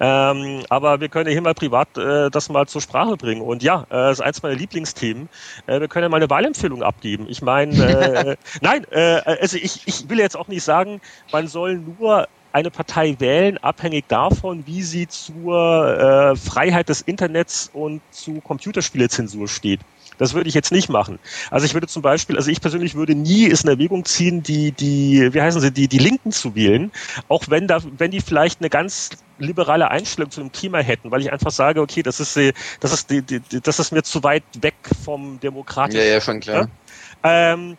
Ähm, aber wir können ja hier mal privat äh, das mal zur Sprache bringen. Und ja, äh, das ist eins meiner Lieblingsthemen. Äh, wir können ja mal eine Wahlempfehlung abgeben. Ich meine, äh, nein, äh, also ich, ich will jetzt auch nicht sagen, man soll nur eine Partei wählen, abhängig davon, wie sie zur äh, Freiheit des Internets und zu Computerspielezensur steht. Das würde ich jetzt nicht machen. Also ich würde zum Beispiel, also ich persönlich würde nie es in Erwägung ziehen, die, die, wie heißen sie, die, die Linken zu wählen, auch wenn da, wenn die vielleicht eine ganz liberale Einstellung zu dem Thema hätten, weil ich einfach sage, okay, das ist, das ist, die, die, das ist mir zu weit weg vom demokratischen. Ja, ja, schon klar. Ähm,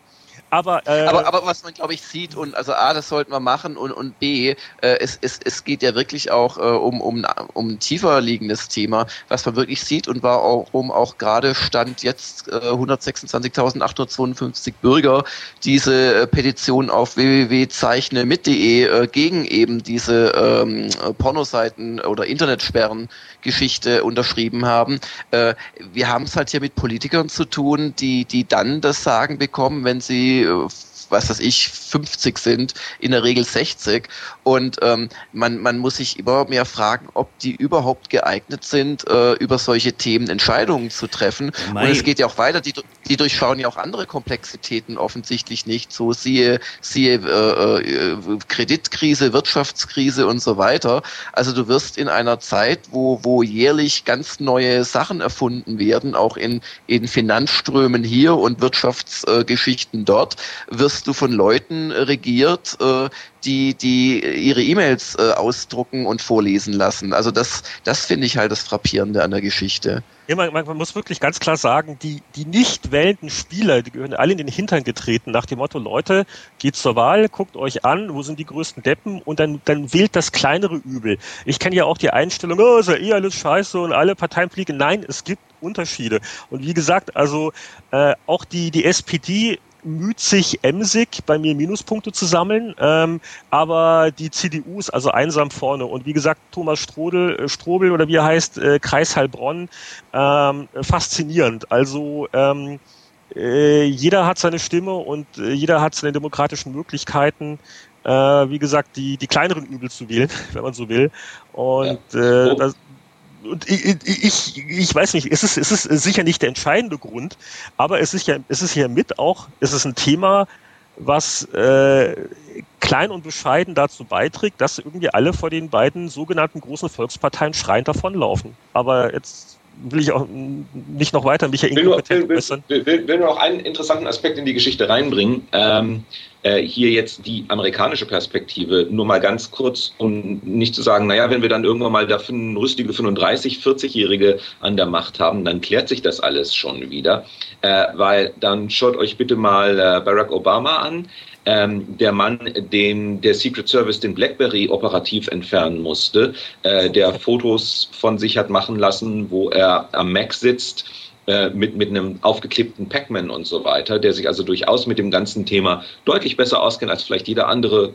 aber, äh, aber, aber was man, glaube ich, sieht, und also A, das sollten wir machen, und, und B, äh, es, es, es geht ja wirklich auch äh, um, um, um ein tiefer liegendes Thema, was man wirklich sieht und warum auch gerade Stand jetzt äh, 126.852 Bürger diese äh, Petition auf www.zeichnemit.de äh, gegen eben diese ähm, Pornoseiten oder Internetsperren Geschichte unterschrieben haben. Äh, wir haben es halt hier mit Politikern zu tun, die, die dann das Sagen bekommen, wenn sie äh, was weiß ich, 50 sind, in der Regel 60. Und ähm, man, man muss sich immer mehr fragen, ob die überhaupt geeignet sind, äh, über solche Themen Entscheidungen zu treffen. Mein Und es geht ja auch weiter, die, die durchschauen ja auch andere Komplexitäten offensichtlich nicht. So siehe, siehe äh, äh, Kreditkrise, Wirtschaftskrise und so weiter. Also du wirst in einer Zeit, wo, wo jährlich ganz neue Sachen erfunden werden, auch in, in Finanzströmen hier und Wirtschaftsgeschichten dort, wirst wirst du von Leuten regiert, äh, die, die ihre E-Mails äh, ausdrucken und vorlesen lassen. Also das, das finde ich halt das Frappierende an der Geschichte. Ja, man, man, muss wirklich ganz klar sagen, die, die nicht wählenden Spieler, die gehören alle in den Hintern getreten, nach dem Motto, Leute, geht zur Wahl, guckt euch an, wo sind die größten Deppen und dann, dann wählt das kleinere Übel. Ich kenne ja auch die Einstellung, oh, ist ja eh alles scheiße und alle Parteien fliegen. Nein, es gibt Unterschiede. Und wie gesagt, also äh, auch die, die SPD müht sich emsig, bei mir Minuspunkte zu sammeln, ähm, aber die CDU ist also einsam vorne. Und wie gesagt, Thomas Strodel, äh, Strobel oder wie er heißt, äh, Kreis Heilbronn, ähm, faszinierend. Also ähm, äh, jeder hat seine Stimme und äh, jeder hat seine demokratischen Möglichkeiten, äh, wie gesagt, die, die kleineren Übel zu wählen, wenn man so will. Und ja. äh, das, und ich, ich, ich weiß nicht, es ist, es ist sicher nicht der entscheidende Grund, aber es ist ja, es ist ja mit auch, es ist ein Thema, was äh, klein und bescheiden dazu beiträgt, dass irgendwie alle vor den beiden sogenannten großen Volksparteien schreiend davonlaufen. Aber jetzt will ich auch nicht noch weiter mich ja inkompetent äußern. Will, will, will, nur noch einen interessanten Aspekt in die Geschichte reinbringen. Ähm, äh, hier jetzt die amerikanische Perspektive, nur mal ganz kurz, um nicht zu sagen, naja, wenn wir dann irgendwann mal da rüstige 35, 40-Jährige an der Macht haben, dann klärt sich das alles schon wieder. Äh, weil dann schaut euch bitte mal äh, Barack Obama an ähm, der Mann, den der Secret Service den BlackBerry operativ entfernen musste, äh, der Fotos von sich hat machen lassen, wo er am Mac sitzt äh, mit, mit einem aufgeklebten Pac-Man und so weiter, der sich also durchaus mit dem ganzen Thema deutlich besser auskennt als vielleicht jeder andere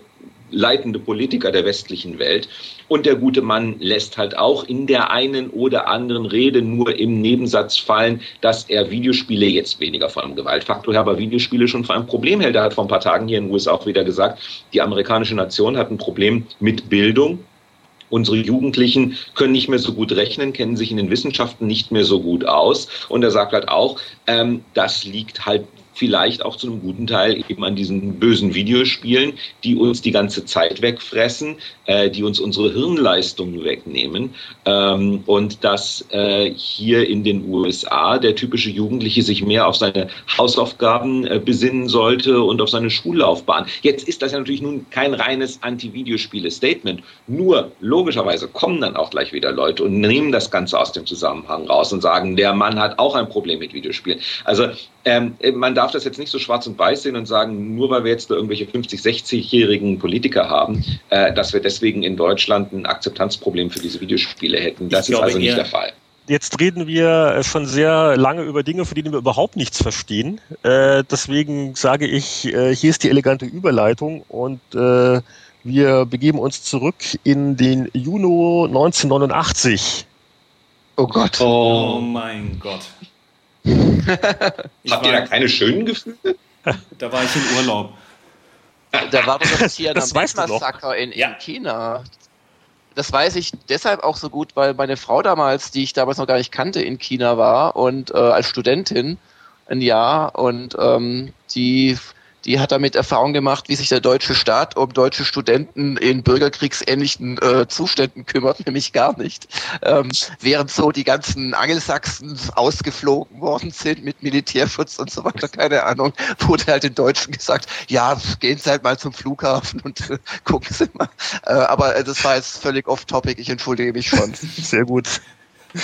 leitende Politiker der westlichen Welt. Und der gute Mann lässt halt auch in der einen oder anderen Rede nur im Nebensatz fallen, dass er Videospiele jetzt weniger von einem Gewaltfaktor her, aber Videospiele schon für ein Problem hält. Er hat vor ein paar Tagen hier in den USA auch wieder gesagt, die amerikanische Nation hat ein Problem mit Bildung. Unsere Jugendlichen können nicht mehr so gut rechnen, kennen sich in den Wissenschaften nicht mehr so gut aus. Und er sagt halt auch, ähm, das liegt halt vielleicht auch zu einem guten Teil eben an diesen bösen Videospielen, die uns die ganze Zeit wegfressen, äh, die uns unsere Hirnleistungen wegnehmen ähm, und dass äh, hier in den USA der typische Jugendliche sich mehr auf seine Hausaufgaben äh, besinnen sollte und auf seine Schullaufbahn. Jetzt ist das ja natürlich nun kein reines Anti-Videospiele-Statement, nur logischerweise kommen dann auch gleich wieder Leute und nehmen das Ganze aus dem Zusammenhang raus und sagen, der Mann hat auch ein Problem mit Videospielen. Also ähm, man darf das jetzt nicht so schwarz und weiß sehen und sagen, nur weil wir jetzt da irgendwelche 50, 60-jährigen Politiker haben, äh, dass wir deswegen in Deutschland ein Akzeptanzproblem für diese Videospiele hätten. Das ich ist also nicht der Fall. Jetzt reden wir äh, schon sehr lange über Dinge, von denen wir überhaupt nichts verstehen. Äh, deswegen sage ich, äh, hier ist die elegante Überleitung und äh, wir begeben uns zurück in den Juni 1989. Oh Gott. Oh mein Gott. Habt ihr da keine schönen Gefühle? Da war ich im Urlaub. Da war doch das Tiananmen-Massaker in, in ja. China. Das weiß ich deshalb auch so gut, weil meine Frau damals, die ich damals noch gar nicht kannte, in China war und äh, als Studentin ein Jahr und ähm, die die hat damit Erfahrung gemacht, wie sich der deutsche Staat um deutsche Studenten in bürgerkriegsähnlichen äh, Zuständen kümmert, nämlich gar nicht. Ähm, während so die ganzen Angelsachsen ausgeflogen worden sind mit Militärschutz und so weiter, keine Ahnung, wurde halt den Deutschen gesagt, ja, gehen Sie halt mal zum Flughafen und äh, gucken Sie mal. Äh, aber äh, das war jetzt völlig off-topic, ich entschuldige mich schon. Sehr gut.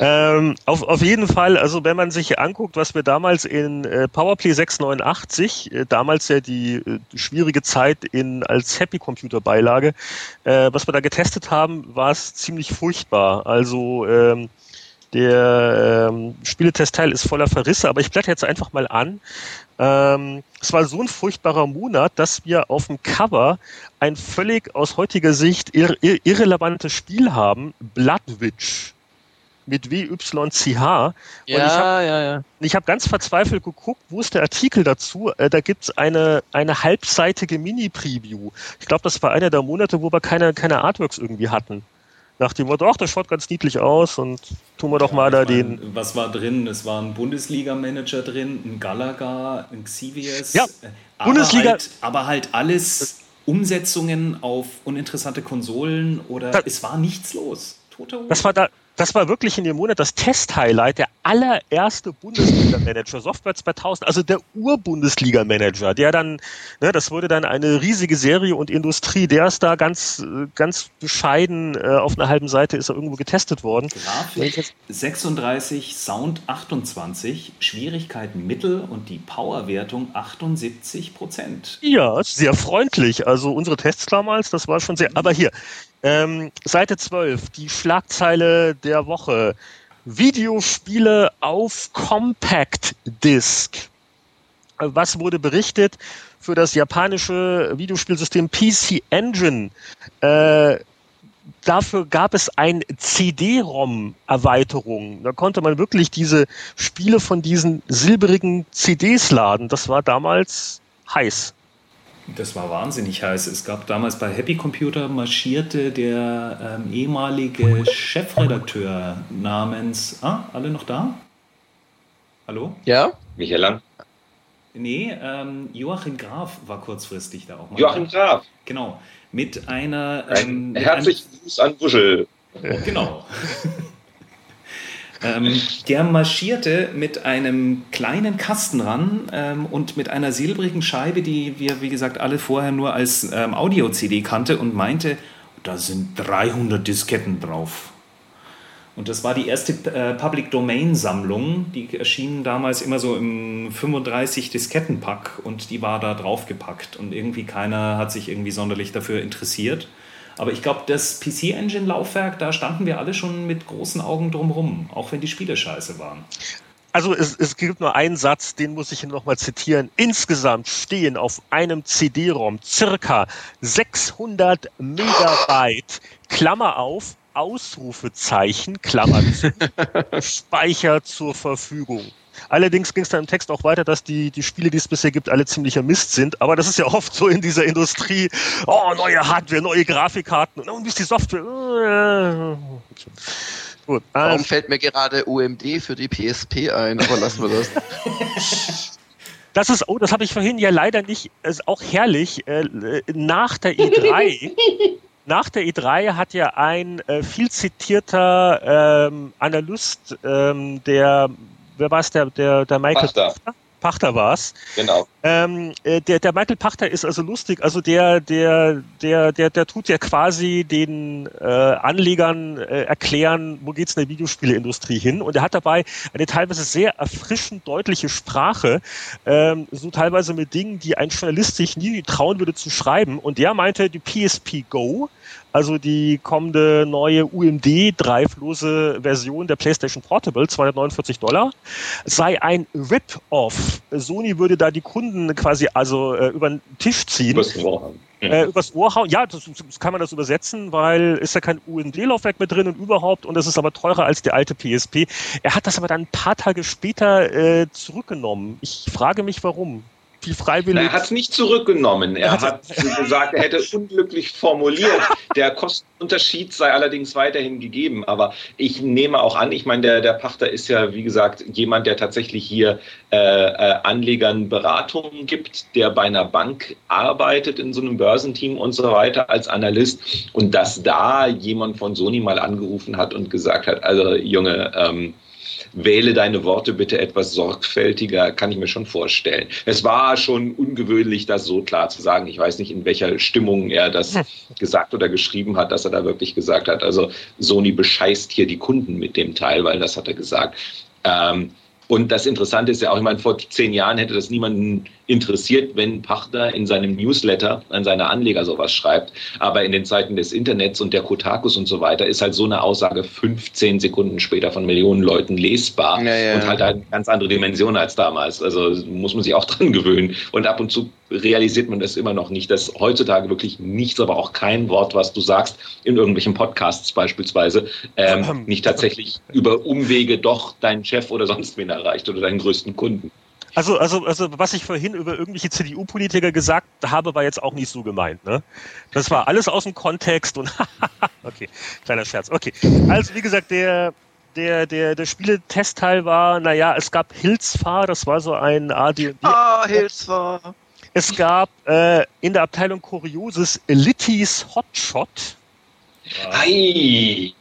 Ähm, auf, auf jeden Fall, also wenn man sich anguckt, was wir damals in äh, Powerplay 689, äh, damals ja die äh, schwierige Zeit in als Happy Computer Beilage, äh, was wir da getestet haben, war es ziemlich furchtbar. Also ähm, der ähm, Spieletestteil ist voller Verrisse, aber ich blätter jetzt einfach mal an. Ähm, es war so ein furchtbarer Monat, dass wir auf dem Cover ein völlig aus heutiger Sicht ir ir irrelevantes Spiel haben, Bloodwitch mit WYCH. Ja, ich hab, ja, ja. Ich habe ganz verzweifelt geguckt, wo ist der Artikel dazu? Äh, da gibt's eine, eine halbseitige Mini-Preview. Ich glaube, das war einer der Monate, wo wir keine, keine Artworks irgendwie hatten. Nach dem Motto, ach, das schaut ganz niedlich aus und tun wir doch mal da den. Was war drin? Es war ein Bundesliga-Manager drin, ein Gallagher, ein Xiviers. Ja, äh, aber Bundesliga. Halt, aber halt alles Umsetzungen auf uninteressante Konsolen oder da, es war nichts los. Toter das war da, das war wirklich in dem Monat das Test-Highlight, der allererste Bundesliga-Manager, Software 2000, also der Ur-Bundesliga-Manager, der dann, ne, das wurde dann eine riesige Serie und Industrie, der ist da ganz, ganz bescheiden, äh, auf einer halben Seite ist er irgendwo getestet worden. Grafik 36, Sound 28, Schwierigkeiten Mittel und die Powerwertung 78 Prozent. Ja, sehr freundlich. Also unsere Tests damals, das war schon sehr, aber hier, ähm, Seite 12, die Schlagzeile der Woche. Videospiele auf Compact Disc. Was wurde berichtet? Für das japanische Videospielsystem PC Engine äh, dafür gab es ein CD-ROM-Erweiterung. Da konnte man wirklich diese Spiele von diesen silberigen CDs laden. Das war damals heiß. Das war wahnsinnig heiß. Es gab damals bei Happy Computer marschierte der ähm, ehemalige Chefredakteur namens. Ah, alle noch da? Hallo? Ja? Michael Lang. Nee, ähm, Joachim Graf war kurzfristig da auch mal. Joachim Graf. Genau. Mit einer. Ähm, Ein herzlichen Gruß an Wuschel. Genau. Ähm, der marschierte mit einem kleinen Kasten ran ähm, und mit einer silbrigen Scheibe, die wir, wie gesagt, alle vorher nur als ähm, Audio-CD kannte und meinte, da sind 300 Disketten drauf. Und das war die erste äh, Public Domain Sammlung, die erschien damals immer so im 35 Disketten Pack und die war da draufgepackt und irgendwie keiner hat sich irgendwie sonderlich dafür interessiert. Aber ich glaube, das PC-Engine-Laufwerk, da standen wir alle schon mit großen Augen drumrum, auch wenn die Spiele scheiße waren. Also es, es gibt nur einen Satz, den muss ich nochmal zitieren. Insgesamt stehen auf einem CD-ROM circa 600 Megabyte, Klammer auf, Ausrufezeichen, Klammer zu, Speicher zur Verfügung. Allerdings ging es dann im Text auch weiter, dass die, die Spiele, die es bisher gibt, alle ziemlicher Mist sind. Aber das ist ja oft so in dieser Industrie. Oh, neue Hardware, neue Grafikkarten. Und wie ist die Software? Gut, also. Warum fällt mir gerade UMD für die PSP ein? Aber lassen wir das. Das ist, oh, das habe ich vorhin ja leider nicht, ist auch herrlich. Äh, nach der E3 nach der E3 hat ja ein äh, viel zitierter ähm, Analyst, ähm, der wer war es, der, der, der Michael Pachter, Pachter, Pachter war es. Genau. Ähm, äh, der, der Michael Pachter ist also lustig, also der, der, der, der, der tut ja quasi den äh, Anlegern äh, erklären, wo geht's in der Videospieleindustrie hin. Und er hat dabei eine teilweise sehr erfrischend deutliche Sprache, ähm, so teilweise mit Dingen, die ein Journalist sich nie trauen würde zu schreiben. Und der meinte, die PSP Go also die kommende neue UMD dreiflose Version der PlayStation Portable, 249 Dollar, sei ein Rip-Off. Sony würde da die Kunden quasi also äh, über den Tisch ziehen. Übers Ohr hauen. Äh, übers Ohr hauen. Ja, das, das, kann man das übersetzen, weil ist ja kein UMD-Laufwerk mehr drin und überhaupt und das ist aber teurer als die alte PSP. Er hat das aber dann ein paar Tage später äh, zurückgenommen. Ich frage mich, warum viel freiwillig. Er hat es nicht zurückgenommen. Er hat gesagt, er hätte unglücklich formuliert. Der Kostenunterschied sei allerdings weiterhin gegeben. Aber ich nehme auch an, ich meine, der, der Pachter ist ja, wie gesagt, jemand, der tatsächlich hier äh, äh, Anlegern Beratungen gibt, der bei einer Bank arbeitet in so einem Börsenteam und so weiter als Analyst. Und dass da jemand von Sony mal angerufen hat und gesagt hat, also Junge, ähm, wähle deine Worte bitte etwas sorgfältiger, kann ich mir schon vorstellen. Es war schon ungewöhnlich, das so klar zu sagen. Ich weiß nicht, in welcher Stimmung er das hm. gesagt oder geschrieben hat, dass er da wirklich gesagt hat, also Sony bescheißt hier die Kunden mit dem Teil, weil das hat er gesagt. Ähm, und das Interessante ist ja auch, ich meine, vor zehn Jahren hätte das niemanden interessiert, wenn Pachter in seinem Newsletter an seine Anleger sowas schreibt. Aber in den Zeiten des Internets und der Kotakus und so weiter ist halt so eine Aussage 15 Sekunden später von Millionen Leuten lesbar ja, ja. und halt eine ganz andere Dimension als damals. Also muss man sich auch dran gewöhnen. Und ab und zu realisiert man das immer noch nicht, dass heutzutage wirklich nichts, aber auch kein Wort, was du sagst, in irgendwelchen Podcasts beispielsweise, ähm, nicht tatsächlich über Umwege doch deinen Chef oder sonst wen erreicht oder deinen größten Kunden. Also, also, also, was ich vorhin über irgendwelche CDU-Politiker gesagt habe, war jetzt auch nicht so gemeint. Ne? Das war alles aus dem Kontext und okay, kleiner Scherz. Okay, also wie gesagt, der der, der, der Spieletestteil war, naja, es gab Hilsfahr, das war so ein AD. Ah, Hilsfahr. Es gab äh, in der Abteilung Kurioses Litties Hotshot. Hi.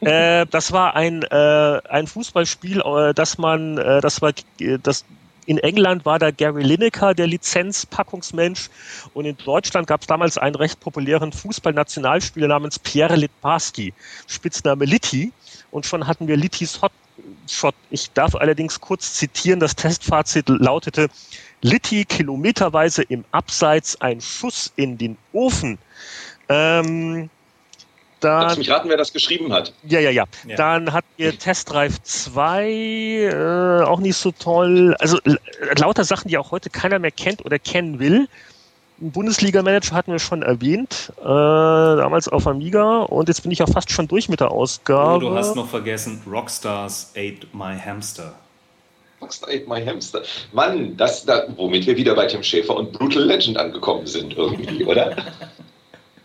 Äh, das war ein, äh, ein Fußballspiel, äh, das man, äh, das war, äh, das in England war da Gary Lineker der Lizenzpackungsmensch und in Deutschland gab es damals einen recht populären Fußballnationalspieler namens Pierre Litbarski, Spitzname Litti. Und schon hatten wir Littis Hotshot. Ich darf allerdings kurz zitieren, das Testfazit lautete, Litti kilometerweise im Abseits ein Schuss in den Ofen. Ähm, dann, Kannst du mich raten, wer das geschrieben hat? Ja, ja, ja. ja. Dann hat ihr Test Drive 2 äh, auch nicht so toll. Also lauter Sachen, die auch heute keiner mehr kennt oder kennen will. Bundesliga-Manager hatten wir schon erwähnt, äh, damals auf Amiga und jetzt bin ich ja fast schon durch mit der Ausgabe. Oh, du hast noch vergessen, Rockstars Ate My Hamster. Rockstar Ate My Hamster. Mann, das, da, womit wir wieder bei Tim Schäfer und Brutal Legend angekommen sind irgendwie, oder?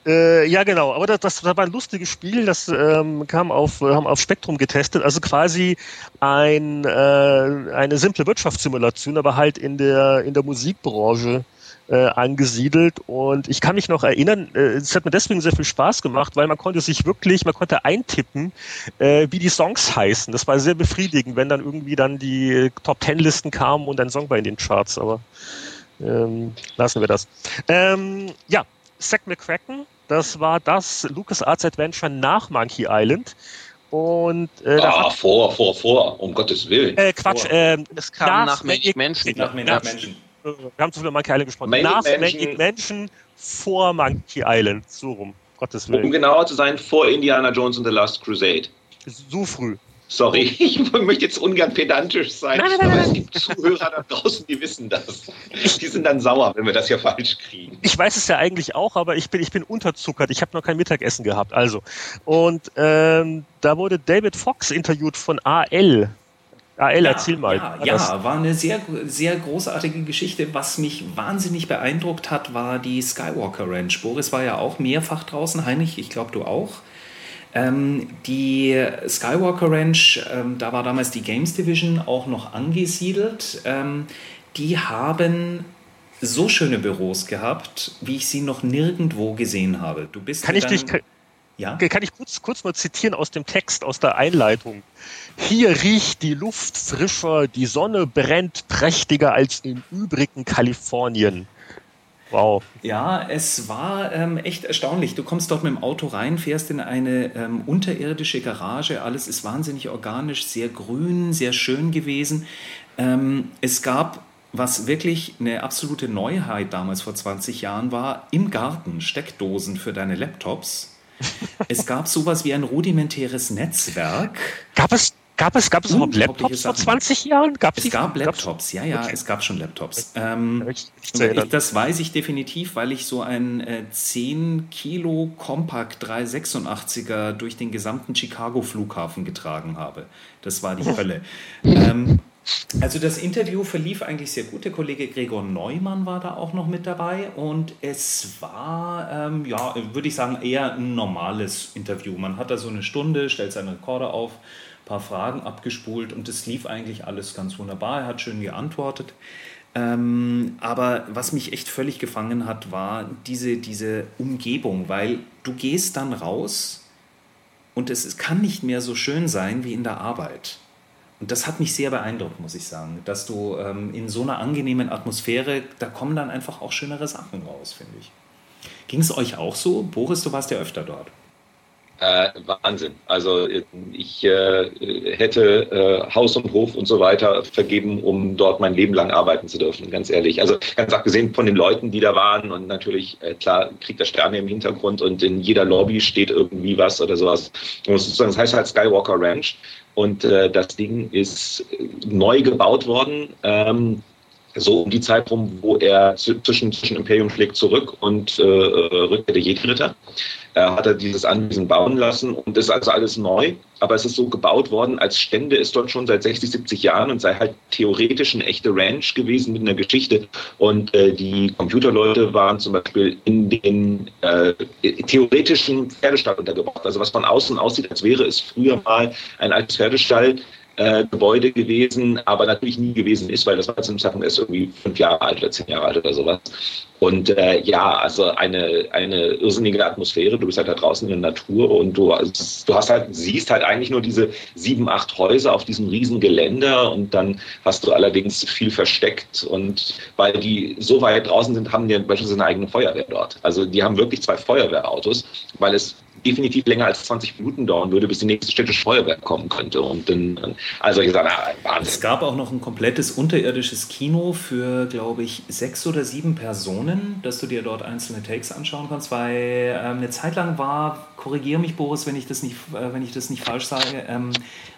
Äh, ja, genau. Aber das, das, war ein lustiges Spiel. Das ähm, kam auf, haben auf Spektrum getestet. Also quasi ein, äh, eine simple Wirtschaftssimulation, aber halt in der, in der Musikbranche äh, angesiedelt. Und ich kann mich noch erinnern, äh, es hat mir deswegen sehr viel Spaß gemacht, weil man konnte sich wirklich, man konnte eintippen, äh, wie die Songs heißen. Das war sehr befriedigend, wenn dann irgendwie dann die Top Ten Listen kamen und ein Song war in den Charts. Aber ähm, lassen wir das. Ähm, ja, Zack McCracken, das war das LucasArts Adventure nach Monkey Island. Und, äh, ah, vor, vor, vor, um Gottes Willen. Äh, Quatsch, äh, es kam nach, nach Manic Menschen. Nach Manic Menschen. Wir haben zu viel Monkey Island gesprochen. Manic nach Mansion. Manic Menschen vor Monkey Island. So rum. Gottes Willen. Um genauer zu sein, vor Indiana Jones and the Last Crusade. So früh. Sorry, ich möchte jetzt ungern pedantisch sein, Nein, nein, nein, aber nein. es gibt Zuhörer da draußen, die wissen das. Die sind dann sauer, wenn wir das hier falsch kriegen. Ich weiß es ja eigentlich auch, aber ich bin, ich bin unterzuckert. Ich habe noch kein Mittagessen gehabt. Also. Und ähm, da wurde David Fox interviewt von AL. AL, erzähl mal. Ja, War ja war eine sehr, sehr großartige Geschichte. Was mich wahnsinnig beeindruckt hat, war die Skywalker Ranch. Boris war ja auch mehrfach draußen, Heinrich, ich glaube du auch. Ähm, die Skywalker Ranch, ähm, da war damals die Games Division auch noch angesiedelt. Ähm, die haben so schöne Büros gehabt, wie ich sie noch nirgendwo gesehen habe. Du bist Kann ich dich, kann, ja? kann ich kurz, kurz mal zitieren aus dem Text, aus der Einleitung. Hier riecht die Luft frischer, die Sonne brennt prächtiger als im übrigen Kalifornien. Wow. Ja, es war ähm, echt erstaunlich. Du kommst dort mit dem Auto rein, fährst in eine ähm, unterirdische Garage. Alles ist wahnsinnig organisch, sehr grün, sehr schön gewesen. Ähm, es gab, was wirklich eine absolute Neuheit damals vor 20 Jahren war, im Garten Steckdosen für deine Laptops. Es gab sowas wie ein rudimentäres Netzwerk. Gab es, gab es, gab es überhaupt Unglaubliche Laptops vor Sachen. 20 Jahren? Gab Es gab gab's- Laptops, ja, ja, Okay. es gab schon Laptops. Ähm, Ich- das weiß ich definitiv, weil ich so ein äh, 10 Kilo Compact 386er durch den gesamten Chicago Flughafen getragen habe. Das war die Hölle. Ähm, also das Interview verlief eigentlich sehr gut. Der Kollege Gregor Neumann war da auch noch mit dabei und es war, ähm, ja, würde ich sagen, eher ein normales Interview. Man hat da so eine Stunde, stellt seinen Rekorder auf, paar Fragen abgespult und es lief eigentlich alles ganz wunderbar. Er hat schön geantwortet. Ähm, aber was mich echt völlig gefangen hat, war diese, diese Umgebung, weil du gehst dann raus und es, es kann nicht mehr so schön sein wie in der Arbeit. Und das hat mich sehr beeindruckt, muss ich sagen, dass du ähm, in so einer angenehmen Atmosphäre, da kommen dann einfach auch schönere Sachen raus, finde ich. Ging es euch auch so? Boris, du warst ja öfter dort. Äh, Wahnsinn. Also äh, ich äh, hätte äh, Haus und Hof und so weiter vergeben, um dort mein Leben lang arbeiten zu dürfen, ganz ehrlich. Also ganz abgesehen von den Leuten, die da waren und natürlich, äh, klar, kriegt der Sterne im Hintergrund und in jeder Lobby steht irgendwie was oder sowas. Das heißt halt Skywalker Ranch und äh, das Ding ist neu gebaut worden. Ähm, so um die Zeit rum, wo er zwischen, zwischen Imperium schlägt zurück und äh, äh, Rückkehr der Jedi-Ritter, äh, hat er dieses Anwesen bauen lassen und ist also alles neu, aber es ist so gebaut worden, als stände es dort schon seit 60, 70 Jahren und sei halt theoretisch eine echte Ranch gewesen mit einer Geschichte. Und äh, die Computerleute waren zum Beispiel in den äh, theoretischen Pferdestall untergebracht, also was von außen aussieht, als wäre es früher mal ein altes Pferdestall, äh, Gebäude gewesen, aber natürlich nie gewesen ist, weil das war zum Zeitpunkt erst irgendwie fünf Jahre alt oder zehn Jahre alt oder sowas. Und äh, ja, also eine, eine irrsinnige Atmosphäre. Du bist halt da draußen in der Natur und du, du hast halt, siehst halt eigentlich nur diese sieben, acht Häuser auf diesem riesen Geländer und dann hast du allerdings viel versteckt und weil die so weit draußen sind, haben die beispielsweise eine eigene Feuerwehr dort. Also die haben wirklich zwei Feuerwehrautos, weil es definitiv länger als 20 Minuten dauern würde, bis die nächste städtische Feuerwehr kommen könnte. Und dann, also ich sage, ah, Es Wahnsinn. gab auch noch ein komplettes unterirdisches Kino für, glaube ich, sechs oder sieben Personen, dass du dir dort einzelne Takes anschauen kannst, weil ähm, eine Zeit lang war, korrigiere mich Boris, wenn ich das nicht, äh, wenn ich das nicht falsch sage, ähm,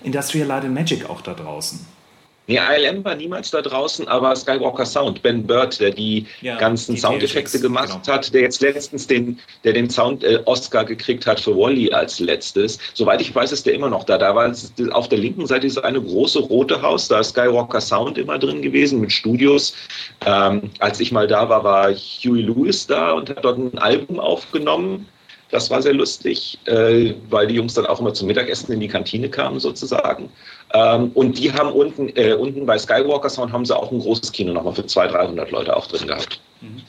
Industrial Light and Magic auch da draußen. Nee, ILM war niemals da draußen, aber Skywalker Sound, Ben Bird, der die ja, ganzen die Soundeffekte gemacht genau. hat, der jetzt letztens den, der den Sound äh, Oscar gekriegt hat für Wally als letztes. Soweit ich weiß, ist der immer noch da. Da war auf der linken Seite so eine große rote Haus, da ist Skywalker Sound immer drin gewesen mit Studios. Ähm, als ich mal da war, war Huey Lewis da und hat dort ein Album aufgenommen. Das war sehr lustig, äh, weil die Jungs dann auch immer zum Mittagessen in die Kantine kamen sozusagen. Ähm, und die haben unten, äh, unten bei Skywalker Sound haben sie auch ein großes Kino nochmal für 200, 300 Leute auch drin gehabt. Mhm.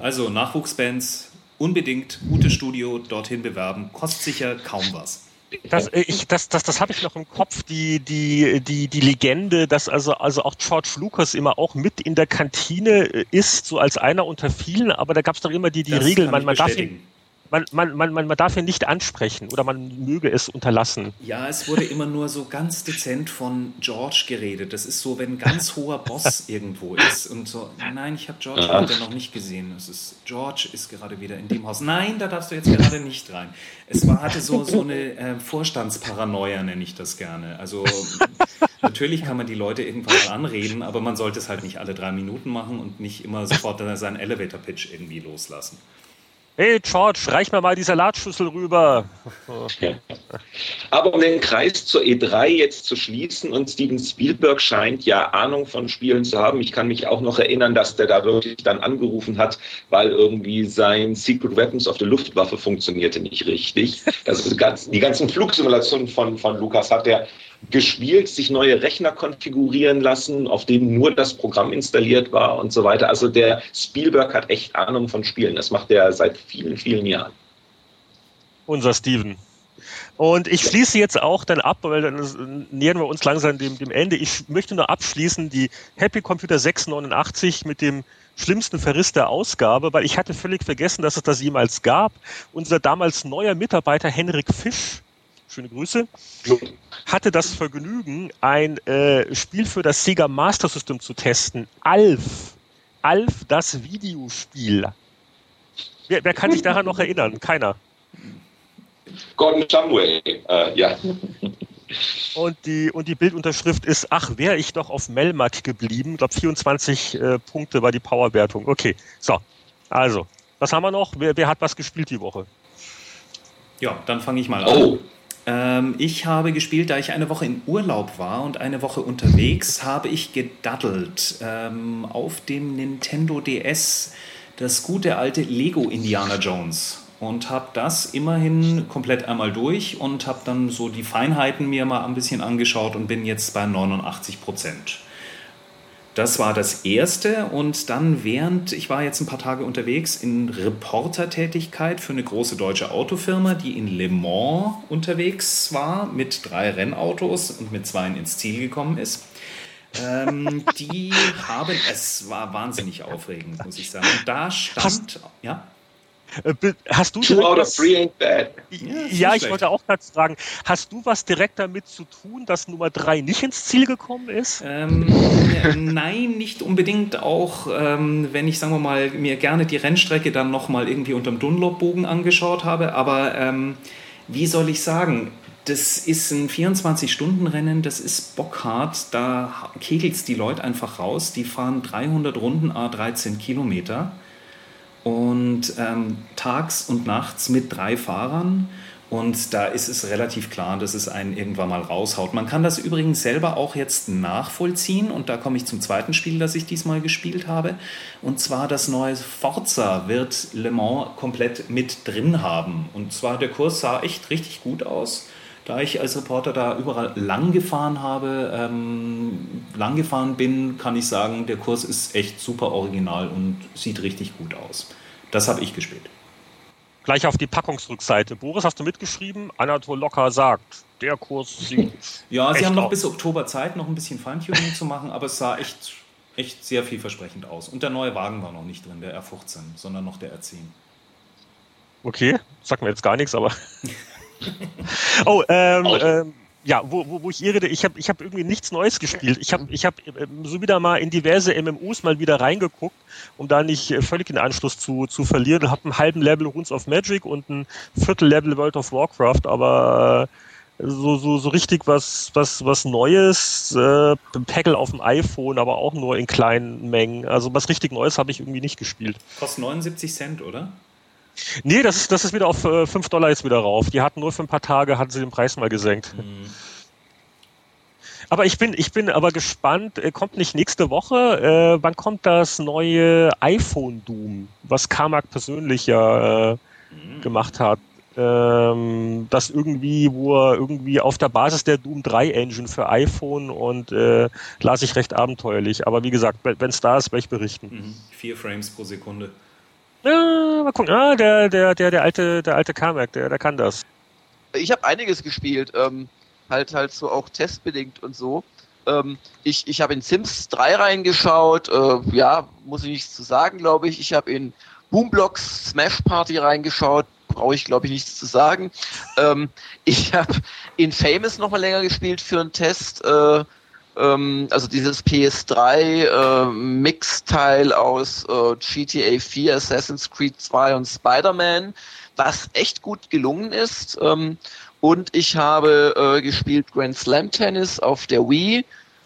Also Nachwuchsbands, unbedingt gutes Studio, dorthin bewerben, kostet sicher kaum was. Das, äh, ich, das, das, das habe ich noch im Kopf, die, die, die, die Legende, dass also, also auch George Lucas immer auch mit in der Kantine äh, ist, so als einer unter vielen, aber da gab es doch immer die, die Regel, man, man darf ihn, man, man, man, man darf ihn nicht ansprechen oder man möge es unterlassen. Ja, es wurde immer nur so ganz dezent von George geredet. Das ist so, wenn ein ganz hoher Boss irgendwo ist und so, nein, ich habe George heute noch nicht gesehen. Es ist, George ist gerade wieder in dem Haus. Nein, da darfst du jetzt gerade nicht rein. Es war, hatte so, so eine äh, Vorstandsparanoia, nenne ich das gerne. Also natürlich kann man die Leute irgendwann mal anreden, aber man sollte es halt nicht alle drei Minuten machen und nicht immer sofort seinen Elevator-Pitch irgendwie loslassen. Hey George, reich mir mal die Salatschüssel rüber. Aber um den Kreis zur E3 jetzt zu schließen und Steven Spielberg scheint ja Ahnung von Spielen zu haben. Ich kann mich auch noch erinnern, dass der da wirklich dann angerufen hat, weil irgendwie sein Secret Weapons of the Luftwaffe funktionierte nicht richtig. Also die ganzen Flugsimulationen von, von Lukas hat er gespielt, sich neue Rechner konfigurieren lassen, auf denen nur das Programm installiert war und so weiter. Also der Spielberg hat echt Ahnung von Spielen. Das macht er seit vielen, vielen Jahren. Unser Steven. Und ich schließe jetzt auch dann ab, weil dann nähern wir uns langsam dem, dem Ende. Ich möchte nur abschließen, die Happy Computer 689 mit dem schlimmsten Verriss der Ausgabe, weil ich hatte völlig vergessen, dass es das jemals gab. Unser damals neuer Mitarbeiter Henrik Fisch schöne Grüße, hatte das Vergnügen, ein äh, Spiel für das Sega Master System zu testen. Alf. Alf, das Videospiel. Wer, wer kann sich daran noch erinnern? Keiner. Gordon Shumway, äh, ja. Und die, und die Bildunterschrift ist, ach, wäre ich doch auf Melmac geblieben. Ich glaube, 24 äh, Punkte war die Powerwertung. Okay, so. Also, was haben wir noch? Wer, wer hat was gespielt die Woche? Ja, dann fange ich mal an. Ähm, ich habe gespielt, da ich eine Woche in Urlaub war und eine Woche unterwegs, habe ich gedaddelt ähm, auf dem Nintendo DS das gute alte Lego Indiana Jones und habe das immerhin komplett einmal durch und habe dann so die Feinheiten mir mal ein bisschen angeschaut und bin jetzt bei 89 Prozent. Das war das erste und dann während, ich war jetzt ein paar Tage unterwegs in Reportertätigkeit für eine große deutsche Autofirma, die in Le Mans unterwegs war mit drei Rennautos und mit zwei ins Ziel gekommen ist. ähm, die haben, es war wahnsinnig aufregend, muss ich sagen. Und da stand, Hast, ja? Äh, hast du Two out of three ain't bad. Ja, ich wollte auch gerade fragen, hast du was direkt damit zu tun, dass Nummer drei nicht ins Ziel gekommen ist? Ähm, nein, nicht unbedingt. Auch ähm, wenn ich, sagen wir mal, mir gerne die Rennstrecke dann nochmal irgendwie unterm Dunlop-Bogen angeschaut habe. Aber ähm, wie soll ich sagen? Das ist ein 24-Stunden-Rennen, das ist bockhart. Da kegelt es die Leute einfach raus. Die fahren 300 Runden, a 13 Kilometer und ähm, tags und nachts mit drei Fahrern. Und da ist es relativ klar, dass es einen irgendwann mal raushaut. Man kann das übrigens selber auch jetzt nachvollziehen. Und da komme ich zum zweiten Spiel, das ich diesmal gespielt habe. Und zwar das neue Forza wird Le Mans komplett mit drin haben. Und zwar der Kurs sah echt richtig gut aus. Da ich als Reporter da überall lang gefahren habe, ähm, lang gefahren bin, kann ich sagen, der Kurs ist echt super original und sieht richtig gut aus. Das habe ich gespielt. Gleich auf die Packungsrückseite. Boris, hast du mitgeschrieben? Anatol Locker sagt, der Kurs sieht. ja, sie haben noch aus. bis Oktober Zeit, noch ein bisschen Feintuning zu machen, aber es sah echt, echt sehr vielversprechend aus. Und der neue Wagen war noch nicht drin, der R15, sondern noch der R10. Okay, sagt mir jetzt gar nichts, aber. oh, ähm, ähm, ja, wo, wo, wo ich irre, ich habe ich hab irgendwie nichts Neues gespielt. Ich habe ich hab ähm, so wieder mal in diverse MMOs mal wieder reingeguckt, um da nicht äh, völlig den Anschluss zu, zu verlieren. Habe einen halben Level Runes of Magic und ein Viertel Level World of Warcraft, aber so, so, so richtig was, was, was Neues. Äh, Peggle auf dem iPhone, aber auch nur in kleinen Mengen. Also was richtig Neues habe ich irgendwie nicht gespielt. Kostet 79 Cent, oder? Nee, das ist, das ist wieder auf äh, 5 Dollar jetzt wieder rauf. Die hatten nur für ein paar Tage, hatten sie den Preis mal gesenkt. Mhm. Aber ich bin, ich bin aber gespannt, äh, kommt nicht nächste Woche, äh, wann kommt das neue iPhone Doom, was Carmack persönlich ja äh, mhm. gemacht hat? Ähm, das irgendwie, wo er irgendwie auf der Basis der Doom 3 Engine für iPhone und äh, las ich recht abenteuerlich. Aber wie gesagt, wenn es da ist, werde ich berichten. Mhm. Vier Frames pro Sekunde. Ja, mal gucken. Ah, der, der, der, der alte, der alte Carmack, der, der kann das. Ich habe einiges gespielt, ähm, halt halt so auch testbedingt und so. Ähm, ich ich habe in Sims 3 reingeschaut, äh, ja, muss ich nichts zu sagen, glaube ich. Ich habe in Boomblocks Smash Party reingeschaut, brauche ich glaube ich nichts zu sagen. Ähm, ich habe in Famous nochmal länger gespielt für einen Test. Äh, ähm, also dieses PS3 äh, Mixteil aus äh, GTA 4, Assassin's Creed 2 und Spider-Man, was echt gut gelungen ist. Ähm, und ich habe äh, gespielt Grand Slam Tennis auf der Wii,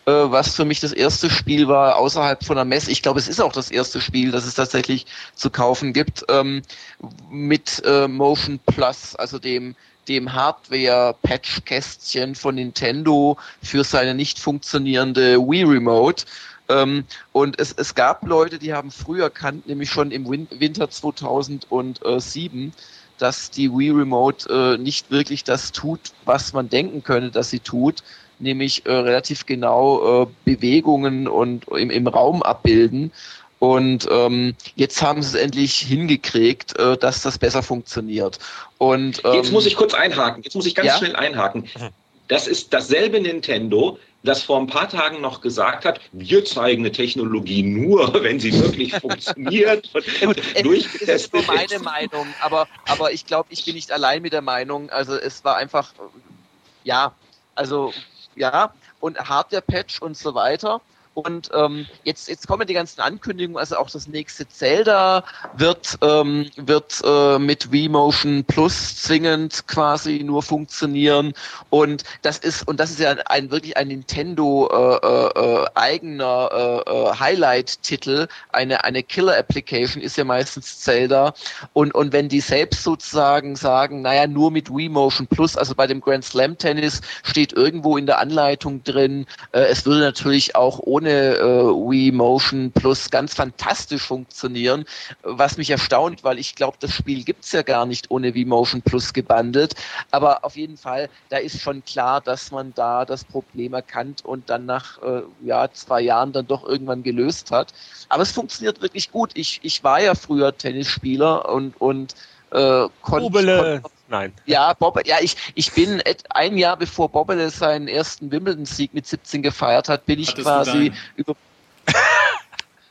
äh, was für mich das erste Spiel war außerhalb von der Messe. Ich glaube, es ist auch das erste Spiel, das es tatsächlich zu kaufen gibt, ähm, mit äh, Motion Plus, also dem dem Hardware-Patch-Kästchen von Nintendo für seine nicht funktionierende Wii Remote. Ähm, und es, es gab Leute, die haben früh erkannt, nämlich schon im Win Winter 2007, dass die Wii Remote äh, nicht wirklich das tut, was man denken könnte, dass sie tut, nämlich äh, relativ genau äh, Bewegungen und im, im Raum abbilden. Und ähm, jetzt haben sie es endlich hingekriegt, äh, dass das besser funktioniert. Und ähm, jetzt muss ich kurz einhaken. Jetzt muss ich ganz ja? schnell einhaken. Mhm. Das ist dasselbe Nintendo, das vor ein paar Tagen noch gesagt hat, wir zeigen eine Technologie nur, wenn sie wirklich funktioniert und durchgetestet ist. Das ist nur meine Meinung, aber, aber ich glaube, ich bin nicht allein mit der Meinung. Also es war einfach, ja, also ja, und Hardware-Patch und so weiter. Und ähm, jetzt, jetzt kommen die ganzen Ankündigungen, also auch das nächste Zelda wird, ähm, wird äh, mit V-Motion Plus zwingend quasi nur funktionieren. Und das ist, und das ist ja ein wirklich ein Nintendo äh, äh, eigener äh, äh, Highlight-Titel, eine, eine Killer-Application ist ja meistens Zelda. Und, und wenn die selbst sozusagen sagen, naja, nur mit V-Motion Plus, also bei dem Grand Slam Tennis steht irgendwo in der Anleitung drin, äh, es würde natürlich auch ohne ohne äh, Wii Motion Plus ganz fantastisch funktionieren, was mich erstaunt, weil ich glaube, das Spiel gibt es ja gar nicht ohne Wii Motion Plus gebundelt. Aber auf jeden Fall, da ist schon klar, dass man da das Problem erkannt und dann nach äh, ja, zwei Jahren dann doch irgendwann gelöst hat. Aber es funktioniert wirklich gut. Ich, ich war ja früher Tennisspieler und, und äh, konnte. Nein. Ja, Bob, ja, ich, ich bin ein Jahr bevor Bobbele seinen ersten Wimbledon-Sieg mit 17 gefeiert hat, bin ich Hattest quasi über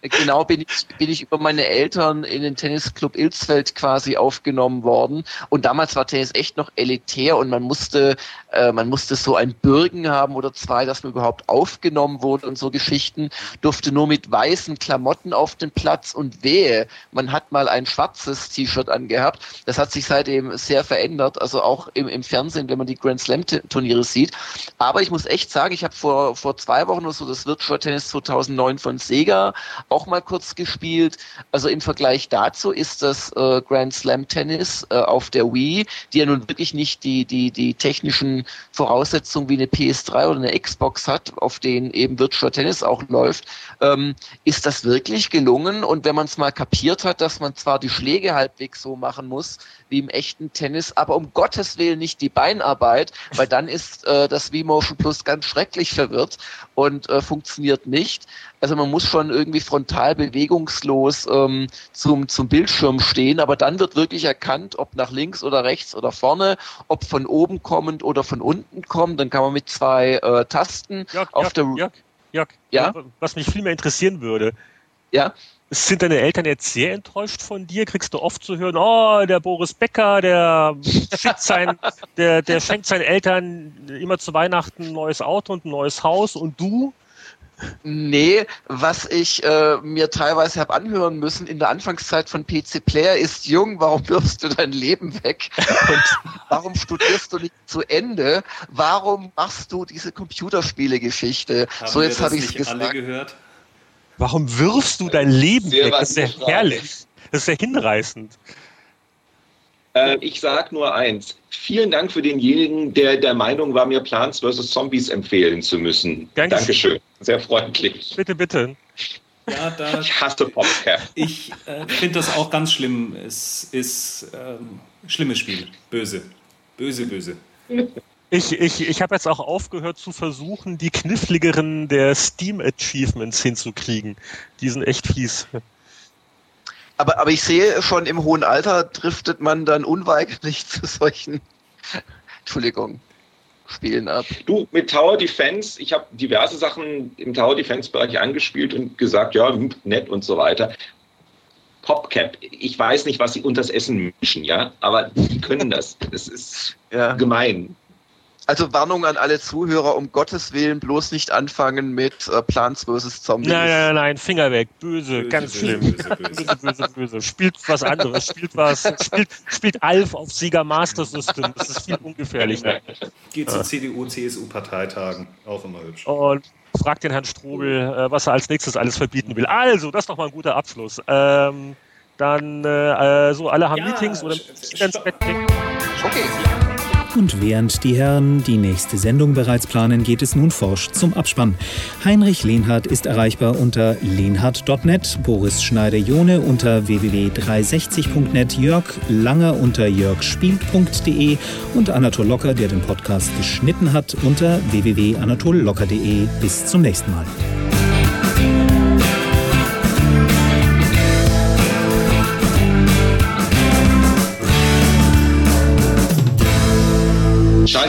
genau bin ich, bin ich über meine Eltern in den Tennisclub Ilsfeld quasi aufgenommen worden. Und damals war Tennis echt noch elitär und man musste, äh, man musste so ein Bürgen haben oder zwei, dass man überhaupt aufgenommen wurde und so Geschichten. Durfte nur mit weißen Klamotten auf den Platz und wehe, man hat mal ein schwarzes T-Shirt angehabt. Das hat sich seitdem sehr verändert, also auch im, im Fernsehen, wenn man die Grand Slam Turniere sieht. Aber ich muss echt sagen, ich habe vor, vor zwei Wochen oder so das Virtual Tennis 2009 von Sega auch mal kurz gespielt. Also im Vergleich dazu ist das äh, Grand Slam Tennis äh, auf der Wii, die ja nun wirklich nicht die, die, die technischen Voraussetzungen wie eine PS3 oder eine Xbox hat, auf denen eben Virtual Tennis auch läuft, ähm, ist das wirklich gelungen. Und wenn man es mal kapiert hat, dass man zwar die Schläge halbwegs so machen muss wie im echten Tennis, aber um Gottes Willen nicht die Beinarbeit, weil dann ist äh, das V-Motion Plus ganz schrecklich verwirrt und äh, funktioniert nicht. Also man muss schon irgendwie frontal bewegungslos ähm, zum, zum Bildschirm stehen, aber dann wird wirklich erkannt, ob nach links oder rechts oder vorne, ob von oben kommend oder von unten kommt. Dann kann man mit zwei äh, Tasten Jörg, auf Jörg, der... Jörg, Jörg, ja? was mich viel mehr interessieren würde. Ja? Sind deine Eltern jetzt sehr enttäuscht von dir? Kriegst du oft zu hören, oh, der Boris Becker, der schickt sein, der, der schenkt seinen Eltern immer zu Weihnachten ein neues Auto und ein neues Haus und du Nee, was ich äh, mir teilweise habe anhören müssen in der Anfangszeit von PC Player ist, Jung, warum wirfst du dein Leben weg? Und warum studierst du nicht zu Ende? Warum machst du diese Computerspiele-Geschichte? So, jetzt habe ich es gesagt. Alle gehört? Warum wirfst du dein Leben Sehr weg? Das ist sehr herrlich. Das ist sehr hinreißend. Äh, ich sage nur eins. Vielen Dank für denjenigen, der der Meinung war, mir Plants vs. Zombies empfehlen zu müssen. Dankeschön. Dankeschön. Sehr freundlich. Bitte, bitte. Ja, da, ich hasse Popcap. Ich äh, finde das auch ganz schlimm. Es ist ähm, schlimmes Spiel. Böse. Böse, böse. Ich, ich, ich habe jetzt auch aufgehört zu versuchen, die kniffligeren der Steam-Achievements hinzukriegen. Die sind echt fies. Aber, aber ich sehe schon, im hohen Alter driftet man dann unweigerlich zu solchen, Entschuldigung, Spielen ab. Du, mit Tower Defense, ich habe diverse Sachen im Tower Defense-Bereich angespielt und gesagt, ja, nett und so weiter. PopCap, ich weiß nicht, was sie unter das Essen mischen, ja, aber die können das. Das ist ja. gemein. Also Warnung an alle Zuhörer, um Gottes Willen bloß nicht anfangen mit äh, Plants vs. Zombies. Nein, nein, nein, Finger weg, böse, böse ganz böse, schlimm. Böse böse. böse, böse, böse, Spielt was anderes, spielt was, spielt, spielt Alf auf Sega Master System, das ist viel ungefährlicher. Geht zu CDU, CSU-Parteitagen, auch immer hübsch. Und fragt den Herrn Strobel, äh, was er als nächstes alles verbieten will. Also, das ist doch mal ein guter Abschluss. Ähm, dann, äh, so, alle haben ja, Meetings oder ins Bett Okay. Und während die Herren die nächste Sendung bereits planen, geht es nun forsch zum Abspann. Heinrich Lehnhardt ist erreichbar unter lehnhardt.net, Boris Schneider-Jone unter www.360.net, Jörg Langer unter jörgspielt.de und Anatol Locker, der den Podcast geschnitten hat, unter www.anatollocker.de. Bis zum nächsten Mal.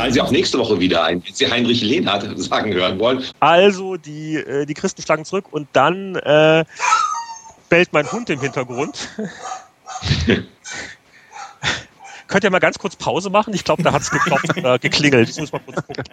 Schalten Sie auch nächste Woche wieder ein, wenn Sie Heinrich Lehnhardt sagen hören wollen. Also, die, äh, die Christen schlagen zurück und dann äh, bellt mein Hund im Hintergrund. Könnt ihr mal ganz kurz Pause machen? Ich glaube, da hat es geklopft, äh, geklingelt. Ich muss mal kurz gucken.